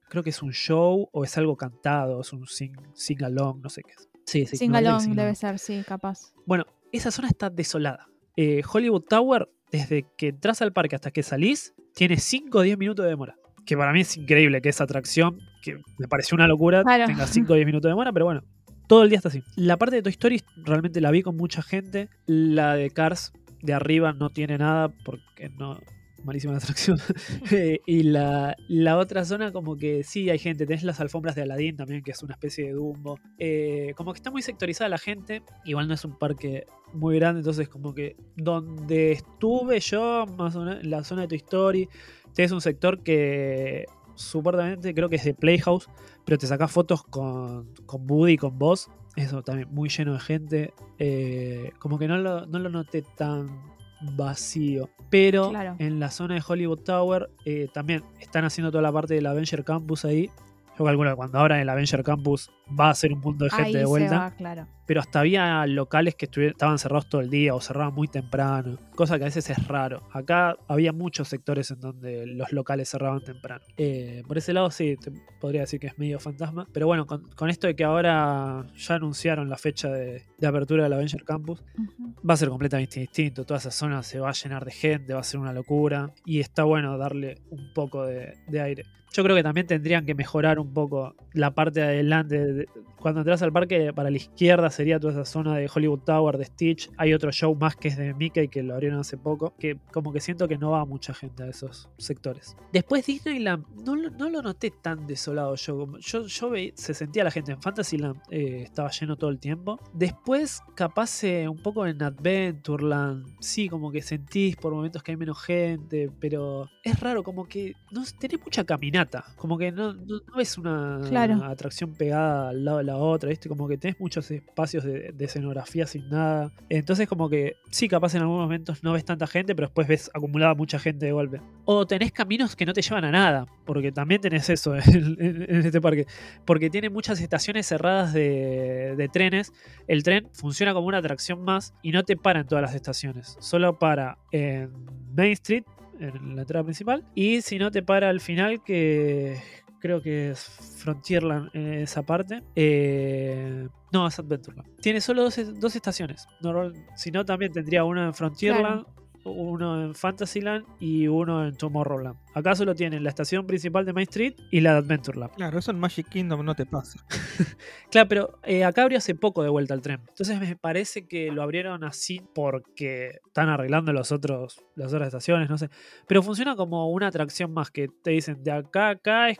Creo que es un show o es algo cantado, es un sing, sing along, no sé qué es. Sí, sí. Sin me parece que galón sing debe along. ser, sí, capaz. Bueno, esa zona está desolada. Eh, Hollywood Tower, desde que entras al parque hasta que salís, tiene 5 o 10 minutos de demora. Que para mí es increíble que esa atracción, que me pareció una locura, Claro. tenga 5 o 10 minutos de demora, pero bueno, todo el día está así. La parte de Toy Story realmente la vi con mucha gente. La de Cars de arriba no tiene nada porque no. Malísima la atracción. Eh, y la, la otra zona, como que sí hay gente. Tenés las alfombras de Aladdin también, que es una especie de Dumbo. Eh, como que está muy sectorizada la gente. Igual no es un parque muy grande, entonces, como que donde estuve yo, más o menos, en la zona de Toy Story, tenés un sector que supuestamente creo que es de Playhouse, pero te sacás fotos con, con Woody y con vos. Eso también muy lleno de gente. Eh, como que no lo, no lo noté tan vacío. Pero Claro. en la zona de Hollywood Tower eh, también están haciendo toda la parte del Avenger Campus ahí. Yo calculo que cuando abran el Avenger Campus va a ser un mundo de gente Ahí de se vuelta va, claro. pero hasta había locales que estaban cerrados todo el día o cerraban muy temprano, cosa que a veces es raro. Acá había muchos sectores en donde los locales cerraban temprano. Eh, por ese lado sí, te podría decir que es medio fantasma, pero bueno, con, con esto de que ahora ya anunciaron la fecha de, de apertura del Avenger Campus, va a ser completamente distinto. Toda esa zona se va a llenar de gente, va a ser una locura. Y está bueno darle un poco de, de aire. Yo creo que también tendrían que mejorar un poco la parte de adelante. de- Cuando entras al parque, para la izquierda sería toda esa zona de Hollywood Tower, de Stitch. Hay otro show más que es de Mickey, que lo abrieron hace poco. Que como que siento que no va mucha gente a esos sectores. Después Disneyland, no, lo- no lo noté tan desolado yo. Yo, yo veí- se sentía la gente en Fantasyland, eh, estaba lleno todo el tiempo. Después, capaz eh, un poco en Adventureland, sí, como que sentís por momentos que hay menos gente, pero es raro, como que no tenés mucha caminata, como que no, no, no es una Claro. atracción pegada al lado de la otra, ¿viste? Como que tenés muchos espacios de, escenografía sin nada. Entonces, como que sí, capaz en algunos momentos no ves tanta gente, pero después ves acumulada mucha gente de golpe. O tenés caminos que no te llevan a nada, porque también tenés eso en este parque. Porque tiene muchas estaciones cerradas de, de trenes. El tren funciona como una atracción más y no te para en todas las estaciones. Solo para en Main Street, en la entrada principal. Y si no te para al final, que creo que es Frontierland en esa parte. Eh, no, es Adventureland. Tiene solo dos, dos estaciones. Si no, también tendría una en Frontierland, uno en Fantasyland y uno en Tomorrowland. Acá solo tienen la estación principal de Main Street y la de Adventureland. Claro, eso en Magic Kingdom no te pasa. Claro, pero eh, acá abrió hace poco de vuelta el tren. Entonces me parece que lo abrieron así porque están arreglando los otros, las otras estaciones, no sé. Pero funciona como una atracción más, que te dicen de acá a acá es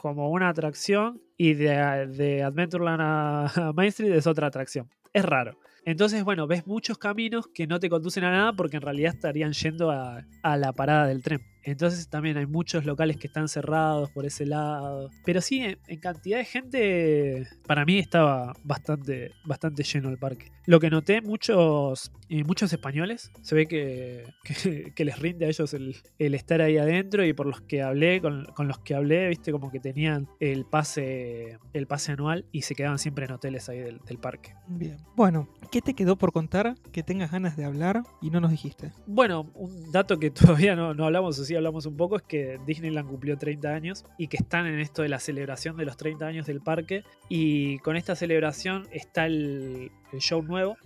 como una atracción y de, Adventureland a, Main Street es otra atracción. Es raro. Entonces, bueno, ves muchos caminos que no te conducen a nada porque en realidad estarían yendo a la parada del tren. Entonces también hay muchos locales que están cerrados por ese lado. Pero sí, en, en cantidad de gente, para mí estaba bastante, bastante lleno el parque. Lo que noté, muchos, eh, muchos españoles, se ve que, que, que les rinde a ellos el, el estar ahí adentro y por los que hablé, con, con los que hablé, viste, como que tenían el pase, el pase anual y se quedaban siempre en hoteles ahí del, del parque. Bien. Bueno, ¿qué te quedó por contar que tengas ganas de hablar y no nos dijiste? Bueno, un dato que todavía no, no hablamos, o sí hablamos un poco, es que Disneyland cumplió 30 años y que están en esto de la celebración de los 30 años del parque. Y con esta celebración está el, el show nuevo,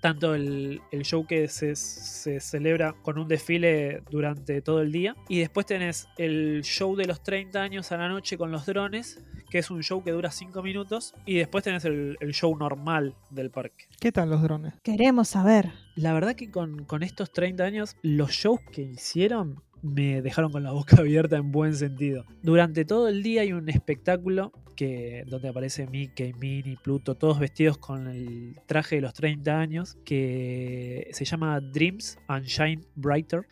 tanto el, el show que se, se celebra con un desfile durante todo el día. Y después tenés el show de los 30 años a la noche con los drones, que es un show que dura 5 minutos. Y después tenés el, el show normal del parque. ¿Qué tal los drones? Queremos saber. La verdad que con, con estos 30 años, los shows que hicieron me dejaron con la boca abierta en buen sentido. Durante todo el día hay un espectáculo que, donde aparece Mickey, Minnie, Pluto, todos vestidos con el traje de los 30 años, que se llama Dreams and Shine Brighter,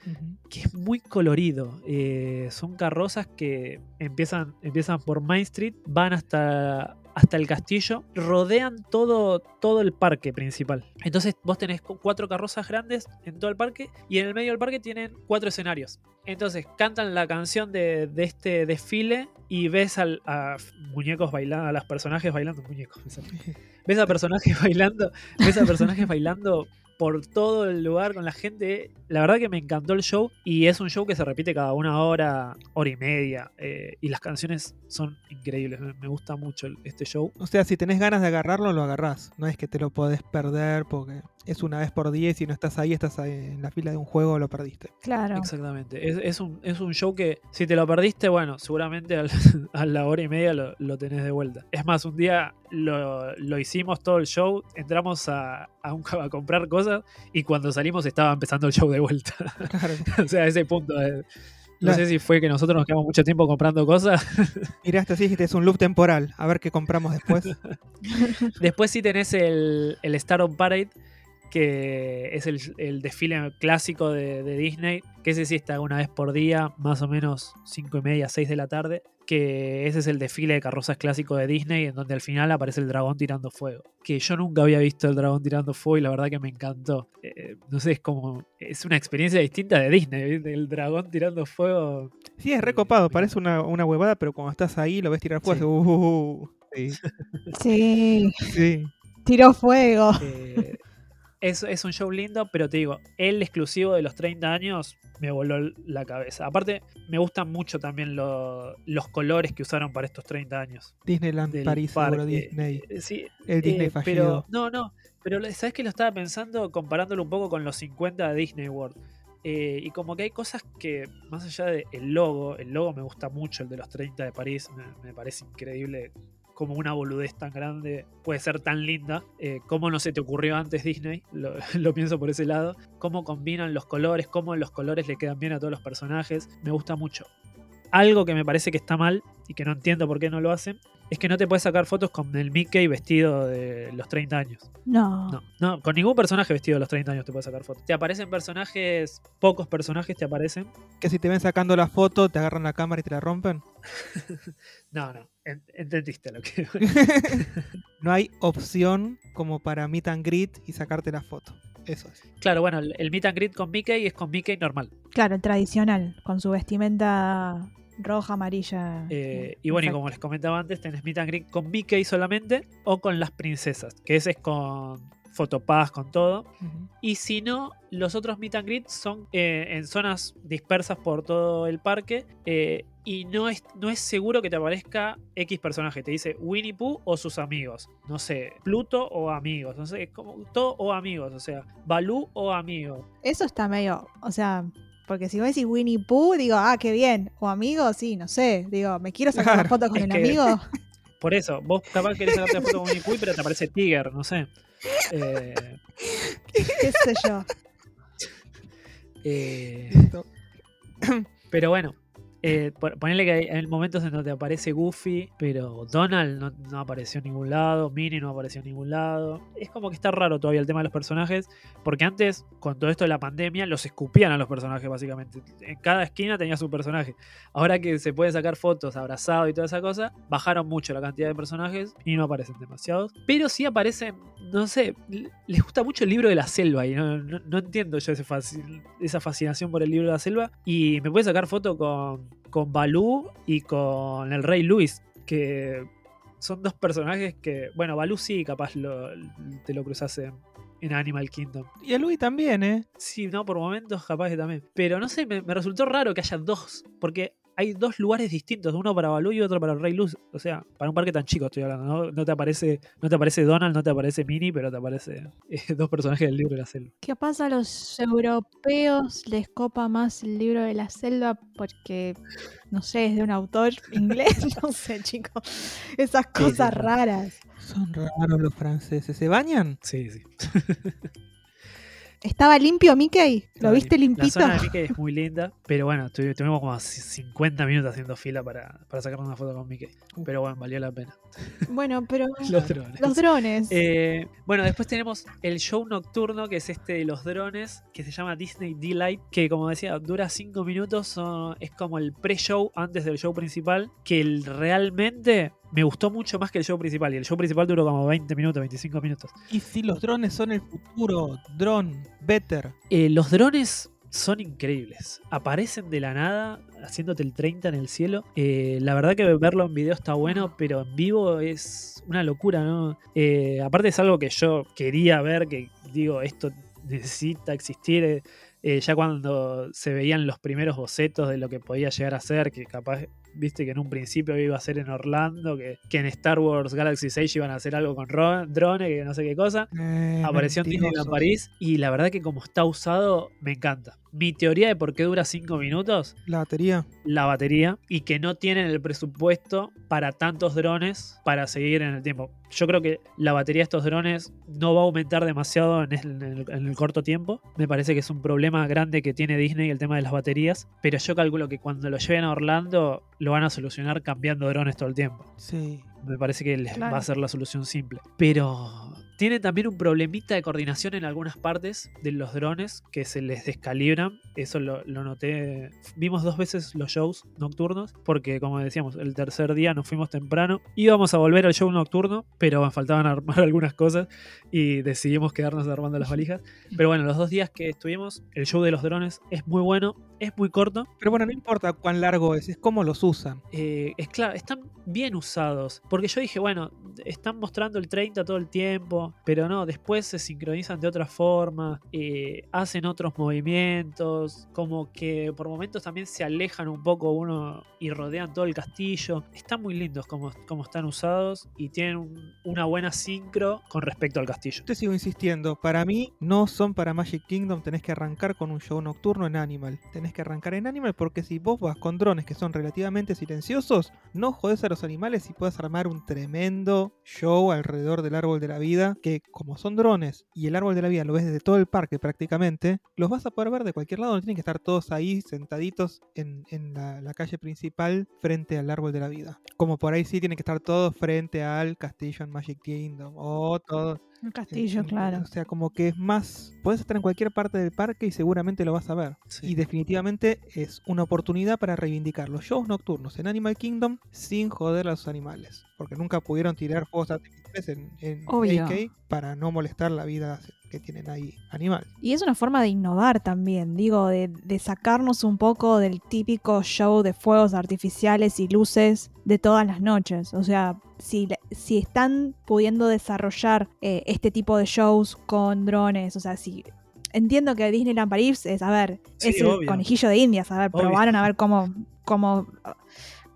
que es muy colorido. Eh, son carrozas que empiezan, empiezan por Main Street, van hasta hasta el castillo, rodean todo, todo el parque principal. Entonces vos tenés cu- cuatro carrozas grandes en todo el parque y en el medio del parque tienen cuatro escenarios. Entonces cantan la canción de, de este desfile y ves al, a muñecos bailando, a los personajes bailando, muñecos, ves a personajes bailando, ves a personajes bailando por todo el lugar con la gente. La verdad que me encantó el show y es un show que se repite cada una hora, hora y media. eh, y las canciones son increíbles. Me, gusta mucho este show. O sea, si tenés ganas de agarrarlo, lo agarrás. No es que te lo podés perder porque es una vez por día y si no estás ahí, estás ahí en la fila de un juego, lo perdiste. Claro. Exactamente. Es, es un, es un show que si te lo perdiste, bueno, seguramente al- a la hora y media lo, lo tenés de vuelta. Es más, un día lo, lo hicimos todo el show, entramos a, a, un- a comprar cosas y cuando salimos estaba empezando el show de vuelta. Claro. o sea, a ese punto. de- no sé si fue que nosotros nos quedamos mucho tiempo comprando cosas. Miraste así, dijiste, es un loop temporal. A ver qué compramos después. Después sí tenés el, el Star on Parade, que es el, el desfile clásico de, de Disney, que ese sí está una vez por día, más o menos 5 y media, 6 de la tarde, que ese es el desfile de carrozas clásico de Disney, en donde al final aparece el dragón tirando fuego. Que yo nunca había visto el dragón tirando fuego y la verdad que me encantó. Eh, no sé, es como, es una experiencia distinta de Disney, el dragón tirando fuego. Sí, es recopado, parece una, una huevada, pero cuando estás ahí lo ves tirar fuego. Sí. uh, sí, Sí, sí. tiró fuego. Eh, es, es un show lindo, pero te digo, el exclusivo de los 30 años me voló la cabeza. Aparte, me gustan mucho también lo- los colores que usaron para estos 30 años. Disneyland, París, seguro. Disney. Eh, sí, El Disney eh, fallido. Pero, no, no. Pero ¿sabes que lo estaba pensando comparándolo un poco con los 50 de Disney World? Eh, y como que hay cosas que, más allá del logo, el logo me gusta mucho, el de los 30 de París, me, me parece increíble como una boludez tan grande puede ser tan linda. Eh, ¿Cómo no se te ocurrió antes Disney? Lo, lo pienso por ese lado. Cómo combinan los colores, cómo los colores le quedan bien a todos los personajes. Me gusta mucho. Algo que me parece que está mal y que no entiendo por qué no lo hacen es que no te puedes sacar fotos con el Mickey vestido de los 30 años. No. No, no, con ningún personaje vestido de los 30 años te puedes sacar fotos. Te aparecen personajes, pocos personajes te aparecen. Que si te ven sacando la foto, te agarran la cámara y te la rompen. No, no, en- entendiste lo que. No hay opción como para meet and greet y sacarte la foto. Eso es. claro, bueno, el, el meet and greet con Mickey es con Mickey normal. Claro, el tradicional, con su vestimenta roja, amarilla. Eh, Sí, y bueno, y como les comentaba antes, tenés meet and greet con Mickey solamente o con las princesas, que ese es con fotopass, con todo. Y si no, los otros meet and greet son eh, en zonas dispersas por todo el parque. eh, y no es, no es seguro que te aparezca X personaje. Te dice Winnie Pooh o sus amigos. No sé, Pluto o amigos. No sé, es como todo o amigos. O sea, Balú o amigos. Eso está medio, o sea, porque si vos decís Winnie Pooh, digo, ah, qué bien. O amigo, sí, no sé. Digo, ¿me quiero sacar una Claro, foto con el que- amigo? Por eso, vos capaz querés sacarte foto con Winnie Pooh, pero te aparece Tiger, no sé. Eh, ¿Qué sé yo? eh. Pero bueno, eh, pon- ponele que hay, momentos en donde aparece Goofy, pero Donald no, apareció en ningún lado, Minnie no apareció en ningún lado. Es como que está raro todavía el tema de los personajes, porque antes, con todo esto de la pandemia, los escupían a los personajes básicamente. En cada esquina tenía su personaje. Ahora que se pueden sacar fotos abrazado y toda esa cosa, bajaron mucho la cantidad de personajes y no aparecen demasiados. Pero sí aparecen, no sé, les gusta mucho el libro de la selva y no, no- entiendo yo esa fascinación por el libro de la selva. Y me puede sacar foto con, con Balú y con el Rey Luis, que son dos personajes que, bueno, Balú sí, capaz lo- te lo cruzas en, en Animal Kingdom. Y a Louis también, ¿eh? Sí, no, por momentos capaz que también. Pero no sé, me, me resultó raro que haya dos, porque hay dos lugares distintos, uno para Balú y otro para el Rey Luz. O sea, para un parque tan chico estoy hablando, ¿no? No te aparece, no te aparece Donald, no te aparece Minnie, pero te aparece eh, dos personajes del libro de la selva. ¿Qué pasa a los europeos? Les copa más el libro de la selva porque, no sé, es de un autor inglés, no sé, chicos. Esas sí, cosas sí. raras. Son raros los franceses. ¿Se bañan? Sí, sí. ¿Estaba limpio, Mickey? ¿Lo viste limpio. limpito? La zona de Mickey es muy linda, pero bueno, tuvi- tuvimos como 50 minutos haciendo fila para, para sacar una foto con Mickey. Pero bueno, valió la pena. Bueno, pero Los drones. los drones. Eh, bueno, después tenemos el show nocturno, que es este de los drones, que se llama Disney Delight, que como decía, dura 5 minutos, son- es como el pre-show antes del show principal, que el- realmente me gustó mucho más que el show principal, y el show principal duró como 20 minutos, 25 minutos. Y si los drones son el futuro, drone, better. Eh, los drones son increíbles. Aparecen de la nada, haciéndote el 30 en el cielo. Eh, la verdad que verlo en video está bueno, pero en vivo es una locura, ¿no? Eh, aparte es algo que yo quería ver, que digo, esto necesita existir. eh, ya cuando se veían los primeros bocetos de lo que podía llegar a ser, que capaz, viste que en un principio iba a ser en Orlando, que, que en Star Wars Galaxy 6 iban a hacer algo con ro- drones, que no sé qué cosa Eh, apareció en Disneyland. París y la verdad que como está usado me encanta. Mi teoría de por qué dura 5 minutos, La batería. la batería y que no tienen el presupuesto para tantos drones para seguir en el tiempo. Yo creo que la batería de estos drones no va a aumentar demasiado en el, en el- en el corto tiempo. Me parece que es un problema grande que tiene Disney el tema de las baterías, pero yo calculo que cuando lo lleven a Orlando lo van a solucionar cambiando drones todo el tiempo. Sí. Me parece que les Claro. va a ser la solución simple. Pero tiene también un problemita de coordinación en algunas partes de los drones que se les descalibran. Eso lo, lo noté. Vimos dos veces los shows nocturnos porque, como decíamos, el tercer día nos fuimos temprano. Íbamos a volver al show nocturno, pero faltaban armar algunas cosas y decidimos quedarnos armando las valijas. Pero bueno, los dos días que estuvimos, el show de los drones es muy bueno, es muy corto. Pero bueno, no importa cuán largo es, es cómo los usan. Eh, es claro, están bien usados. Porque yo dije, bueno, están mostrando el 30 todo el tiempo, pero no, después se sincronizan de otra forma, eh, hacen otros movimientos, como que por momentos también se alejan un poco uno y rodean todo el castillo. Están muy lindos como, como están usados y tienen un- una buena sincro con respecto al castillo. Te sigo insistiendo, para mí no son para Magic Kingdom, tenés que arrancar con un show nocturno en Animal. Tenés que arrancar en Animal porque si vos vas con drones que son relativamente silenciosos, no jodés a los animales y puedes armar un tremendo show alrededor del árbol de la vida, que como son drones y el árbol de la vida lo ves desde todo el parque prácticamente, los vas a poder ver de cualquier lado, no tienen que estar todos ahí sentaditos en, en la, la calle principal frente al árbol de la vida. Como por ahí sí tienen que estar todos frente al castillo en Magic Kingdom o todo El castillo, eh, claro. O sea, como que es más. Puedes estar en cualquier parte del parque y seguramente lo vas a ver. Sí. Y definitivamente es una oportunidad para reivindicar los shows nocturnos en Animal Kingdom sin joder a los animales. Porque nunca pudieron tirar fuegos artificiales. Animales en, en. AK para no molestar la vida que tienen ahí animal. Y es una forma de innovar también, digo, de, de sacarnos un poco del típico show de fuegos artificiales y luces de todas las noches. O sea, si, le- si están pudiendo desarrollar eh, este tipo de shows con drones, o sea, si... Entiendo que Disneyland Paris es, a ver, Sí, es el conejillo de indias, a ver, Obvio. probaron a ver cómo, cómo,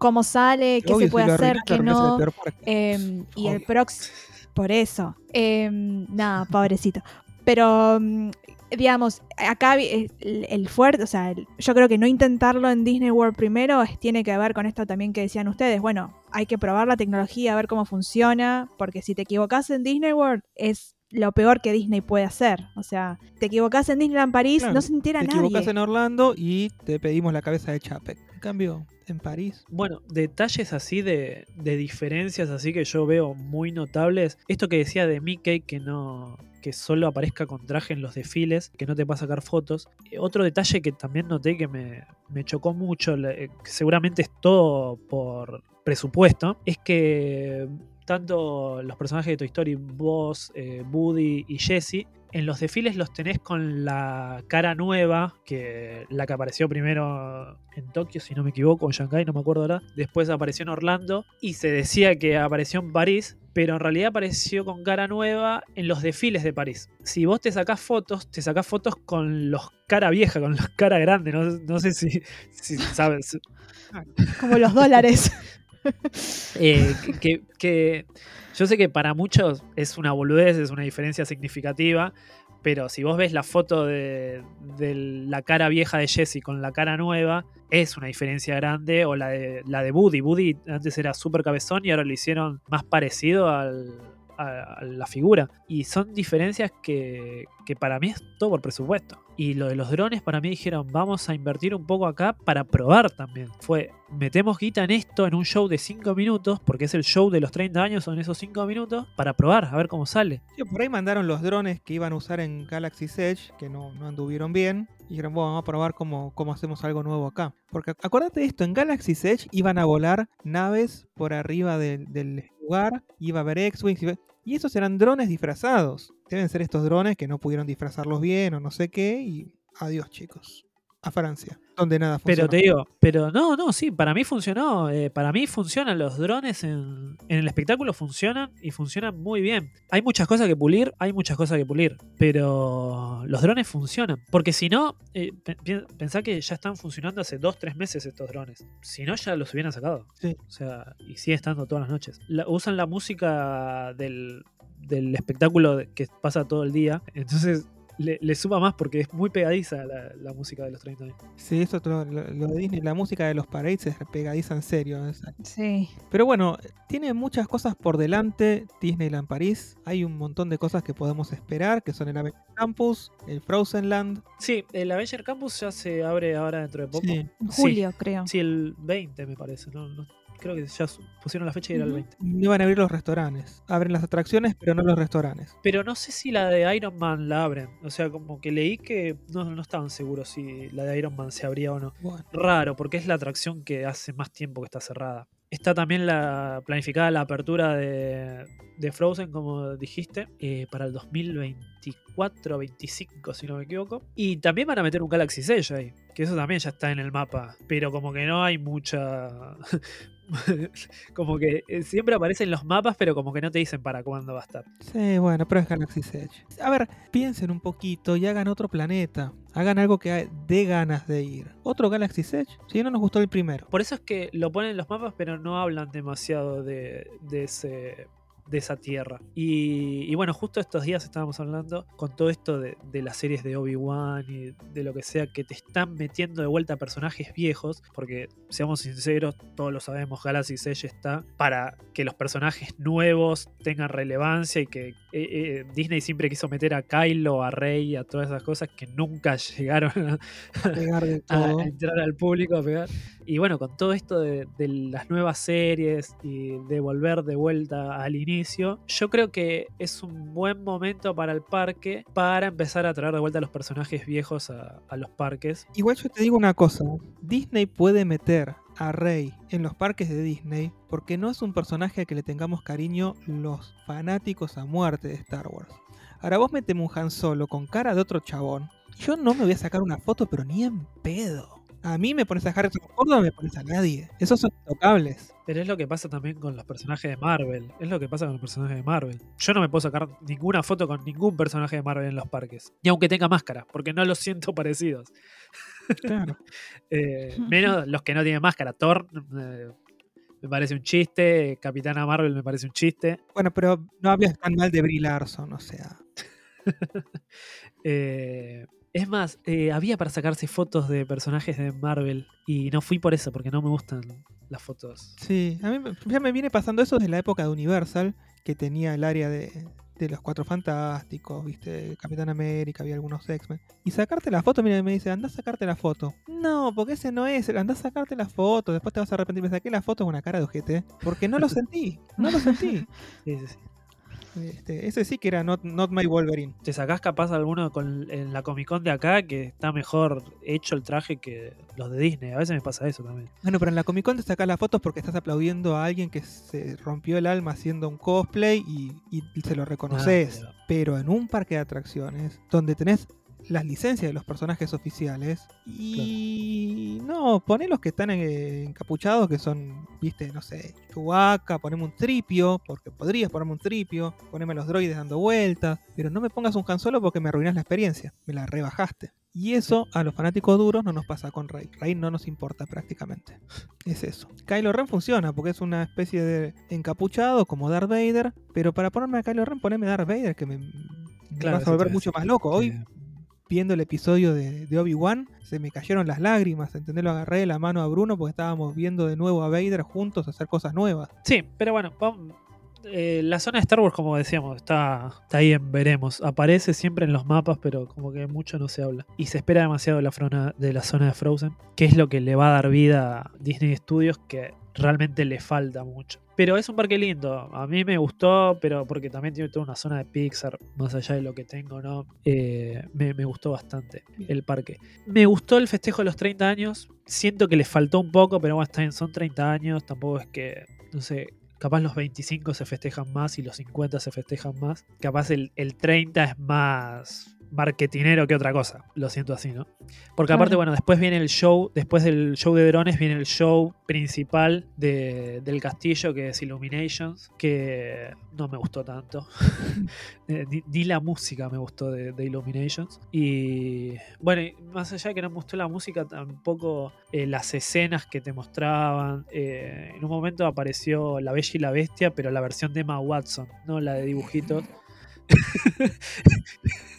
cómo sale, qué Obvio, se puede hacer, qué no. Eh, y el próximo. Por eso. Eh, nada, pobrecito. Pero, mm, digamos, acá vi- el, el fuerte, o sea, el- yo creo que no intentarlo en Disney World primero es- tiene que ver con esto también que decían ustedes. Bueno, hay que probar la tecnología, a ver cómo funciona, porque si te equivocas en Disney World es lo peor que Disney puede hacer. O sea, te equivocas en Disneyland París, Claro, no se entera Te nadie. equivocas en Orlando y te pedimos la cabeza de Chapek. Cambio, en París. Bueno, detalles así de, de diferencias así que yo veo muy notables. Esto que decía de Mickey que no que solo aparezca con traje en los desfiles, que no te va a sacar fotos. Eh, otro detalle que también noté que me, me chocó mucho, eh, que seguramente es todo por presupuesto, es que tanto los personajes de Toy Story, Buzz, eh, Woody y Jessie, en los desfiles los tenés con la cara nueva, que la que apareció primero en Tokio, si no me equivoco, o en Shanghai, no me acuerdo ahora. Después apareció en Orlando y se decía que apareció en París, pero en realidad apareció con cara nueva en los desfiles de París. Si vos te sacás fotos, te sacás fotos con los cara vieja, con los cara grande. No, no sé si, si sabes. Como los dólares. Eh, que, que- yo sé que para muchos es una boludez, es una diferencia significativa, pero si vos ves la foto de, de la cara vieja de Jesse con la cara nueva, es una diferencia grande. O la de, la de Woody. Woody antes era súper cabezón y ahora lo hicieron más parecido al- a, la figura. Y son diferencias que, que para mí es todo por presupuesto. Y lo de los drones, para mí dijeron, vamos a invertir un poco acá para probar también. Fue, metemos guita en esto en un show de 5 minutos, porque es el show de los 30 años, son esos 5 minutos, para probar, a ver cómo sale. Por ahí mandaron los drones que iban a usar en Galaxy's Edge, que no, no anduvieron bien. Y dijeron, bueno, vamos a probar cómo, cómo hacemos algo nuevo acá. Porque acuérdate de esto, en Galaxy's Edge iban a volar naves por arriba del, lugar, iba a haber X-Wings, y esos eran drones disfrazados. Deben ser estos drones que no pudieron disfrazarlos bien o no sé qué, y adiós chicos. A Francia, donde nada Pero funciona. te digo, pero no, no, sí, para mí funcionó. eh, para mí funcionan los drones en, en el espectáculo, funcionan y funcionan muy bien. Hay muchas cosas que pulir, hay muchas cosas que pulir, pero los drones funcionan. Porque si no, eh, pensá que ya están funcionando hace 2-3 meses estos drones. Si no, ya los hubieran sacado. Sí. O sea, y sigue estando todas las noches. La- usan la música del, del espectáculo que pasa todo el día. Entonces le, le suma más porque es muy pegadiza la, la música de los 30 años. Sí, eso es lo, lo- lo de Disney, la música de los parades es pegadiza en serio. es- Sí. Pero bueno, tiene muchas cosas por delante Disneyland París. Hay un montón de cosas que podemos esperar, que son el Avenger Campus, el Frozen Land. Sí, el Avenger Campus ya se abre ahora dentro de poco. Sí. En Sí. julio, creo. Sí, el 20 me parece. No, no- creo que ya pusieron la fecha y era el Ujú. 20. No van a abrir los restaurantes. Abren las atracciones, pero no los restaurantes. Pero no sé si la de Iron Man la abren. O sea, como que leí que no, no estaban seguros si la de Iron Man se abría o no. Bueno, Raro, porque es la atracción que hace más tiempo que está cerrada. Está también la planificada la apertura de, de Frozen, como dijiste, eh, para el 2024 25, si no me equivoco. Y también van a meter un Galaxy Edge ahí, que eso también ya está en el mapa. Pero como que no hay mucha... como que eh, siempre aparecen los mapas, pero como que no te dicen para cuándo va a estar. sí, bueno, pero es Galaxy's Edge. A ver, piensen un poquito y hagan otro planeta. Hagan algo que dé ganas de ir. Otro Galaxy's Edge. Si no nos gustó el primero. Por eso es que lo ponen en los mapas, pero no hablan demasiado de, de ese de esa tierra. Y, y bueno, justo estos días estábamos hablando con todo esto de, de las series de Obi-Wan y de lo que sea, que te están metiendo de vuelta personajes viejos, porque seamos sinceros, todos lo sabemos, Galaxy Edge está para que los personajes nuevos tengan relevancia y que eh, eh, Disney siempre quiso meter a Kylo, a Rey, a todas esas cosas que nunca llegaron a, a entrar al público a pegar. Y bueno, con todo esto de, las nuevas series y de volver de vuelta al inicio, yo creo que es un buen momento para el parque para empezar a traer de vuelta a los personajes viejos a, a los parques. Igual yo te digo una cosa. Disney puede meter a Rey en los parques de Disney porque no es un personaje al que le tengamos cariño los fanáticos a muerte de Star Wars. Ahora vos meteme un Han Solo con cara de otro chabón. Yo no me voy a sacar una foto, pero ni en pedo. A mí me pones a Harrison Ford o no me pones a nadie. Esos son intocables. Pero es lo que pasa también con los personajes de Marvel. Es lo que pasa con los personajes de Marvel. Yo no me puedo sacar ninguna foto con ningún personaje de Marvel en los parques. Ni aunque tenga máscara, porque no los siento parecidos. Claro. Eh, menos los que no tienen máscara. Thor eh, me parece un chiste. Capitana Marvel me parece un chiste. Bueno, pero no hables tan mal de Brie Larson, o sea. Eh, es más, eh, había para sacarse fotos de personajes de Marvel y no fui por eso, porque no me gustan las fotos. Sí, a mí me- ya me viene pasando eso desde la época de Universal, que tenía el área de, de los Cuatro Fantásticos, viste, Capitán América, había algunos X-Men. Y sacarte la foto, mira, me dice, anda a sacarte la foto. No, porque ese no es, anda a sacarte la foto, después te vas a arrepentir. Me saqué la foto con una cara de ojete, porque no lo sentí, no lo sentí. Sí, sí, sí. Este, ese sí que era not, not My Wolverine. Te sacás capaz alguno con, en la Comic Con de acá que está mejor hecho el traje que los de Disney. A veces me pasa eso también. Bueno, pero en la Comic Con te sacas las fotos porque estás aplaudiendo a alguien que se rompió el alma haciendo un cosplay y, y se lo reconoces. Ah, pero en un parque de atracciones donde tenés las licencias de los personajes oficiales y no, poné los que están encapuchados que son, viste, no sé, Chewbacca, poneme un tripio, porque podrías ponerme un tripio, poneme los droides dando vueltas, pero no me pongas un Han Solo porque me arruinas la experiencia, me la rebajaste. Y eso a los fanáticos duros no nos pasa con Rey. Rey no nos importa prácticamente. Es eso. Kylo Ren funciona porque es una especie de encapuchado como Darth Vader. Pero para ponerme a Kylo Ren, poneme Darth Vader que me, me Claro, vas a volver mucho más loco. Hoy, viendo el episodio de, Obi-Wan, se me cayeron las lágrimas. ¿Entendés? Lo agarré de la mano a Bruno porque estábamos viendo de nuevo a Vader juntos hacer cosas nuevas. Sí, pero bueno, eh, la zona de Star Wars, como decíamos, está, está ahí en veremos. Aparece siempre en los mapas, pero como que mucho no se habla. Y se espera demasiado de la, frona- de la zona de Frozen, que es lo que le va a dar vida a Disney Studios, que realmente le falta mucho. Pero es un parque lindo. A mí me gustó, pero porque también tiene toda una zona de Pixar, más allá de lo que tengo, ¿no? Eh, me, me gustó bastante el parque. Me gustó el festejo de los 30 años. Siento que le faltó un poco, pero bueno, bien, son 30 años. Tampoco es que, no sé, capaz los 25 se festejan más y los 50 se festejan más. Capaz el, el 30 es más marketinero que otra cosa. Lo siento así, ¿no? Porque aparte, bueno, después viene el show, después del show de drones viene el show principal de- del castillo, que es Illuminations, que no me gustó tanto. Eh, ni, ni la música me gustó de, de Illuminations. Y bueno, más allá de que no me gustó la música, tampoco eh, las escenas que te mostraban. Eh, en un momento apareció La Bella y la Bestia, pero la versión de Emma Watson, no la de dibujitos.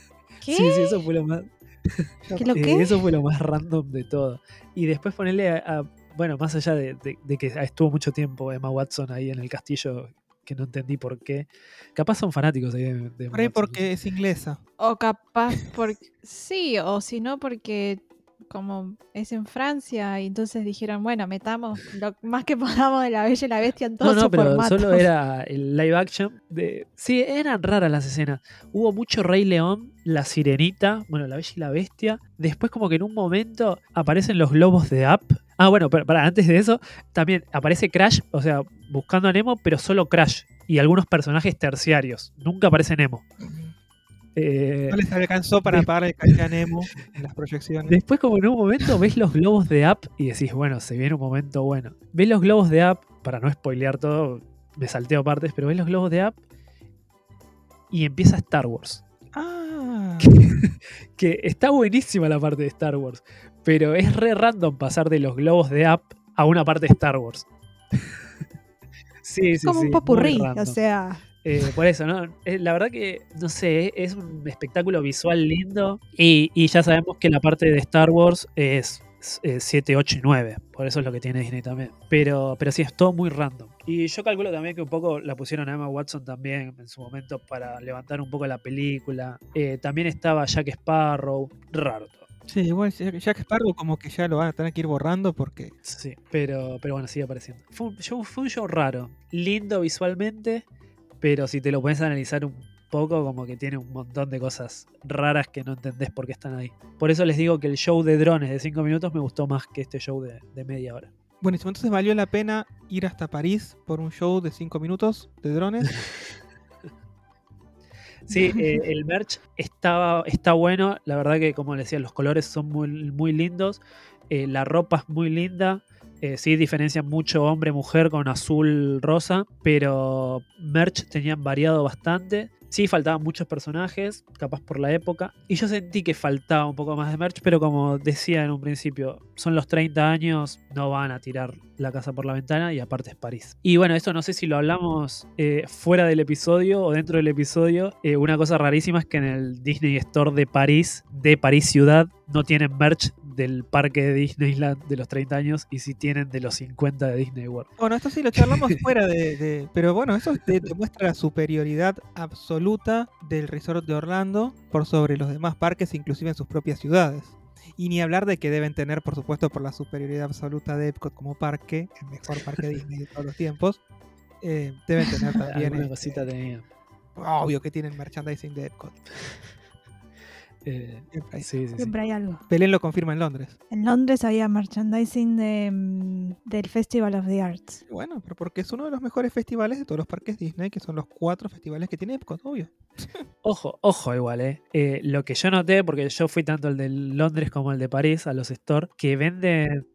¿Qué? Sí, sí, eso fue lo más. ¿Qué lo eh, qué? eso fue lo más random de todo. Y después ponerle a. a- bueno, más allá de, de- de que estuvo mucho tiempo Emma Watson ahí en el castillo, que no entendí por qué. Capaz son fanáticos ahí de, de Emma Por ahí Watson, porque es inglesa. O capaz porque... Sí, o si no porque como es en Francia y entonces dijeron, bueno, metamos lo más que podamos de la Bella y la Bestia en No, todos no, sus pero formatos. solo era el live action de. Sí, eran raras las escenas. Hubo mucho Rey León, la sirenita, bueno, la bella y la bestia. Después, como que en un momento aparecen los globos de App. Ah, bueno, pero para antes de eso, también aparece Crash, o sea, buscando a Nemo, pero solo Crash. Y algunos personajes terciarios. Nunca aparece Nemo. Eh, No les alcanzó para pagar el caché a Nemo en las proyecciones. Después, como en un momento, ves los globos de App y decís, bueno, se viene un momento bueno. Ves los globos de App, para no spoilear todo, me salteo partes, pero ves los globos de App y empieza Star Wars. Ah, Que está buenísima la parte de Star Wars, pero es re random pasar de los globos de App a una parte de Star Wars. sí, sí, como sí, un popurrí, o sea... Eh, por eso, ¿no? Eh, la verdad que, no sé, eh, es un espectáculo visual lindo. Y, y ya sabemos que la parte de Star Wars es, es 7, 8 y 9. Por eso es lo que tiene Disney también. Pero, pero sí, es todo muy random. Y yo calculo también que un poco la pusieron a Emma Watson también en su momento para levantar un poco la película. Eh, también estaba Jack Sparrow. Raro todo. sí, igual Jack Jack Sparrow como que ya lo van a tener que ir borrando porque Sí, pero, pero bueno, sigue apareciendo. Fue un, show, fue un show raro. Lindo visualmente, pero si te lo puedes analizar un poco, como que tiene un montón de cosas raras que no entendés por qué están ahí. Por eso les digo que el show de drones de 5 minutos me gustó más que este show de, de media hora. Buenísimo, entonces valió la pena ir hasta París por un show de 5 minutos de drones. Sí, eh, el merch estaba, está bueno. La verdad que, como les decía, los colores son muy, muy lindos. eh, la ropa es muy linda. Eh, sí, diferencian mucho hombre-mujer con azul rosa. Pero merch tenían variado bastante. Sí, faltaban muchos personajes, capaz por la época. Y yo sentí que faltaba un poco más de merch, pero como decía en un principio, son los 30 años, no van a tirar la casa por la ventana y aparte es París. Y bueno, esto no sé si lo hablamos eh, fuera del episodio o dentro del episodio. Eh, una cosa rarísima es que en el Disney Store de París, de París Ciudad, no tienen merch del parque de Disneyland de los 30 años y sí tienen de los 50 de Disney World. Bueno, esto sí lo charlamos fuera de, de- Pero bueno, eso te, te muestra la superioridad absoluta del resort de Orlando por sobre los demás parques, inclusive en sus propias ciudades. Y ni hablar de que deben tener, por supuesto, por la superioridad absoluta de Epcot como parque, el mejor parque Disney de todos los tiempos, eh, deben tener también... Alguna este, cosita tenía. obvio que tienen merchandising de Epcot. Eh, Siempre hay. sí, sí, sí. Siempre hay algo. Belén lo confirma en Londres. En Londres había merchandising de, mm, del Festival of the Arts. Bueno, pero porque es uno de los mejores festivales de todos los parques Disney, que son los cuatro festivales que tiene Epcot, obvio. Ojo, ojo igual, eh. Eh, Lo que yo noté, porque yo fui tanto el de Londres como el de París a los store, que venden.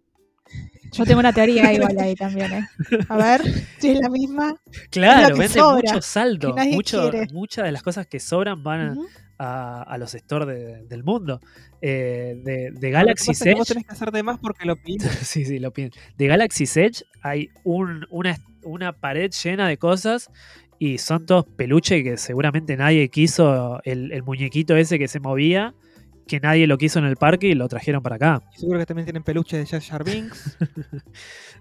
Yo tengo una teoría igual ahí también, ¿eh? A ver si es la misma. Claro, venden mucho saldo. Mucho, muchas de las cosas que sobran van Ujú. A, a los stores de- del mundo. Eh, de, de Galaxy que vos Edge. tenés que hacer de más porque lo pides. sí, sí, lo piden. De Galaxy Edge hay un- una, una pared llena de cosas y son todos peluches que seguramente nadie quiso. El, el muñequito ese que se movía, que nadie lo quiso en el parque y lo trajeron para acá. Y seguro que también tienen peluches de Jar Jar Binks.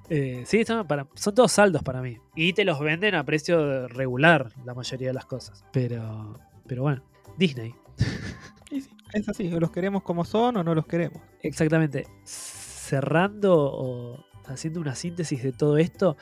Eh, sí, son, para- son todos saldos para mí. Y te los venden a precio regular la mayoría de las cosas. Pero, pero bueno, Disney. Y sí, es así, o los queremos como son o no los queremos. Exactamente. Cerrando o haciendo una síntesis de todo esto,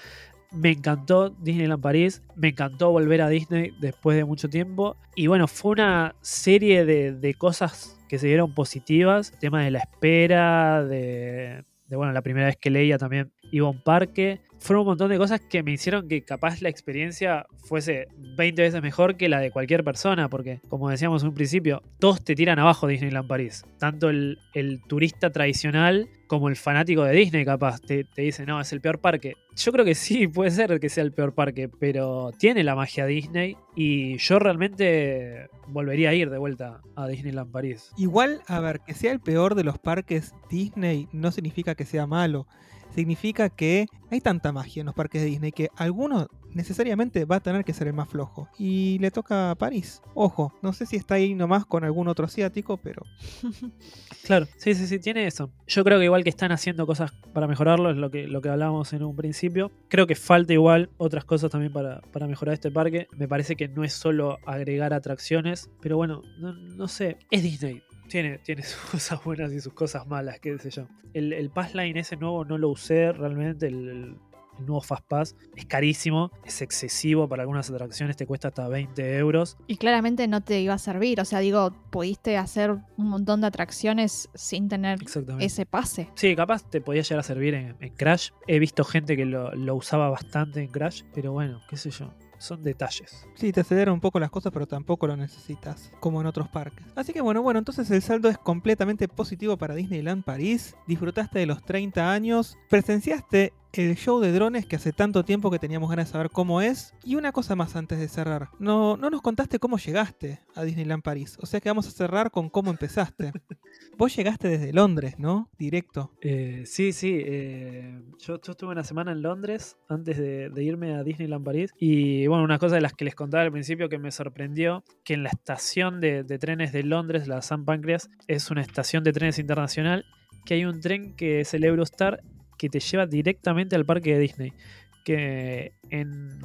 me encantó Disneyland París, me encantó volver a Disney después de mucho tiempo. Y bueno, fue una serie de, de cosas que se dieron positivas. El tema de la espera, de, de, bueno, la primera vez que leía también iba a un parque. Fueron un montón de cosas que me hicieron que capaz la experiencia fuese 20 veces mejor que la de cualquier persona, porque como decíamos en un principio, todos te tiran abajo Disneyland París. Tanto el, turista tradicional como el fanático de Disney capaz te, te dice, no, es el peor parque. Yo creo que sí, puede ser que sea el peor parque, pero tiene la magia Disney y yo realmente volvería a ir de vuelta a Disneyland París. Igual, a ver, que sea el peor de los parques Disney no significa que sea malo. Significa que hay tanta magia en los parques de Disney que alguno necesariamente va a tener que ser el más flojo. Y le toca a París. Ojo, no sé si está ahí nomás con algún otro asiático, pero Claro, sí, sí, sí, tiene eso. Yo creo que igual que están haciendo cosas para mejorarlo, es lo que, lo que hablábamos en un principio. Creo que falta igual otras cosas también para, para mejorar este parque. Me parece que no es solo agregar atracciones, pero bueno, no, no sé, es Disney. Tiene, tiene sus cosas buenas y sus cosas malas, qué sé yo. El, el Passline ese nuevo no lo usé realmente, el, el- el nuevo Fast Pass. Es carísimo, es excesivo para algunas atracciones, te cuesta hasta 20 euros. Y claramente no te iba a servir. O sea, digo, pudiste hacer un montón de atracciones sin tener ese pase. Sí, capaz te podía llegar a servir en, en Crash. He visto gente que lo, lo usaba bastante en Crash, pero bueno, qué sé yo. Son detalles. sí, te aceleran un poco las cosas, pero tampoco lo necesitas, como en otros parques. Así que bueno, bueno, entonces el saldo es completamente positivo para Disneyland París. Disfrutaste de los 30 años, presenciaste el show de drones que hace tanto tiempo que teníamos ganas de saber cómo es. Y una cosa más antes de cerrar. No, no nos contaste cómo llegaste a Disneyland París. O sea que vamos a cerrar con cómo empezaste. Vos llegaste desde Londres, ¿no? Directo. Eh, sí, sí. eh, yo, estuve una semana en Londres antes de, irme a Disneyland París. Y bueno, una cosa de las que les contaba al principio que me sorprendió, que en la estación de, de trenes de Londres, la San Pancras, es una estación de trenes internacional, que hay un tren que es el Eurostar que te lleva directamente al parque de Disney. Que en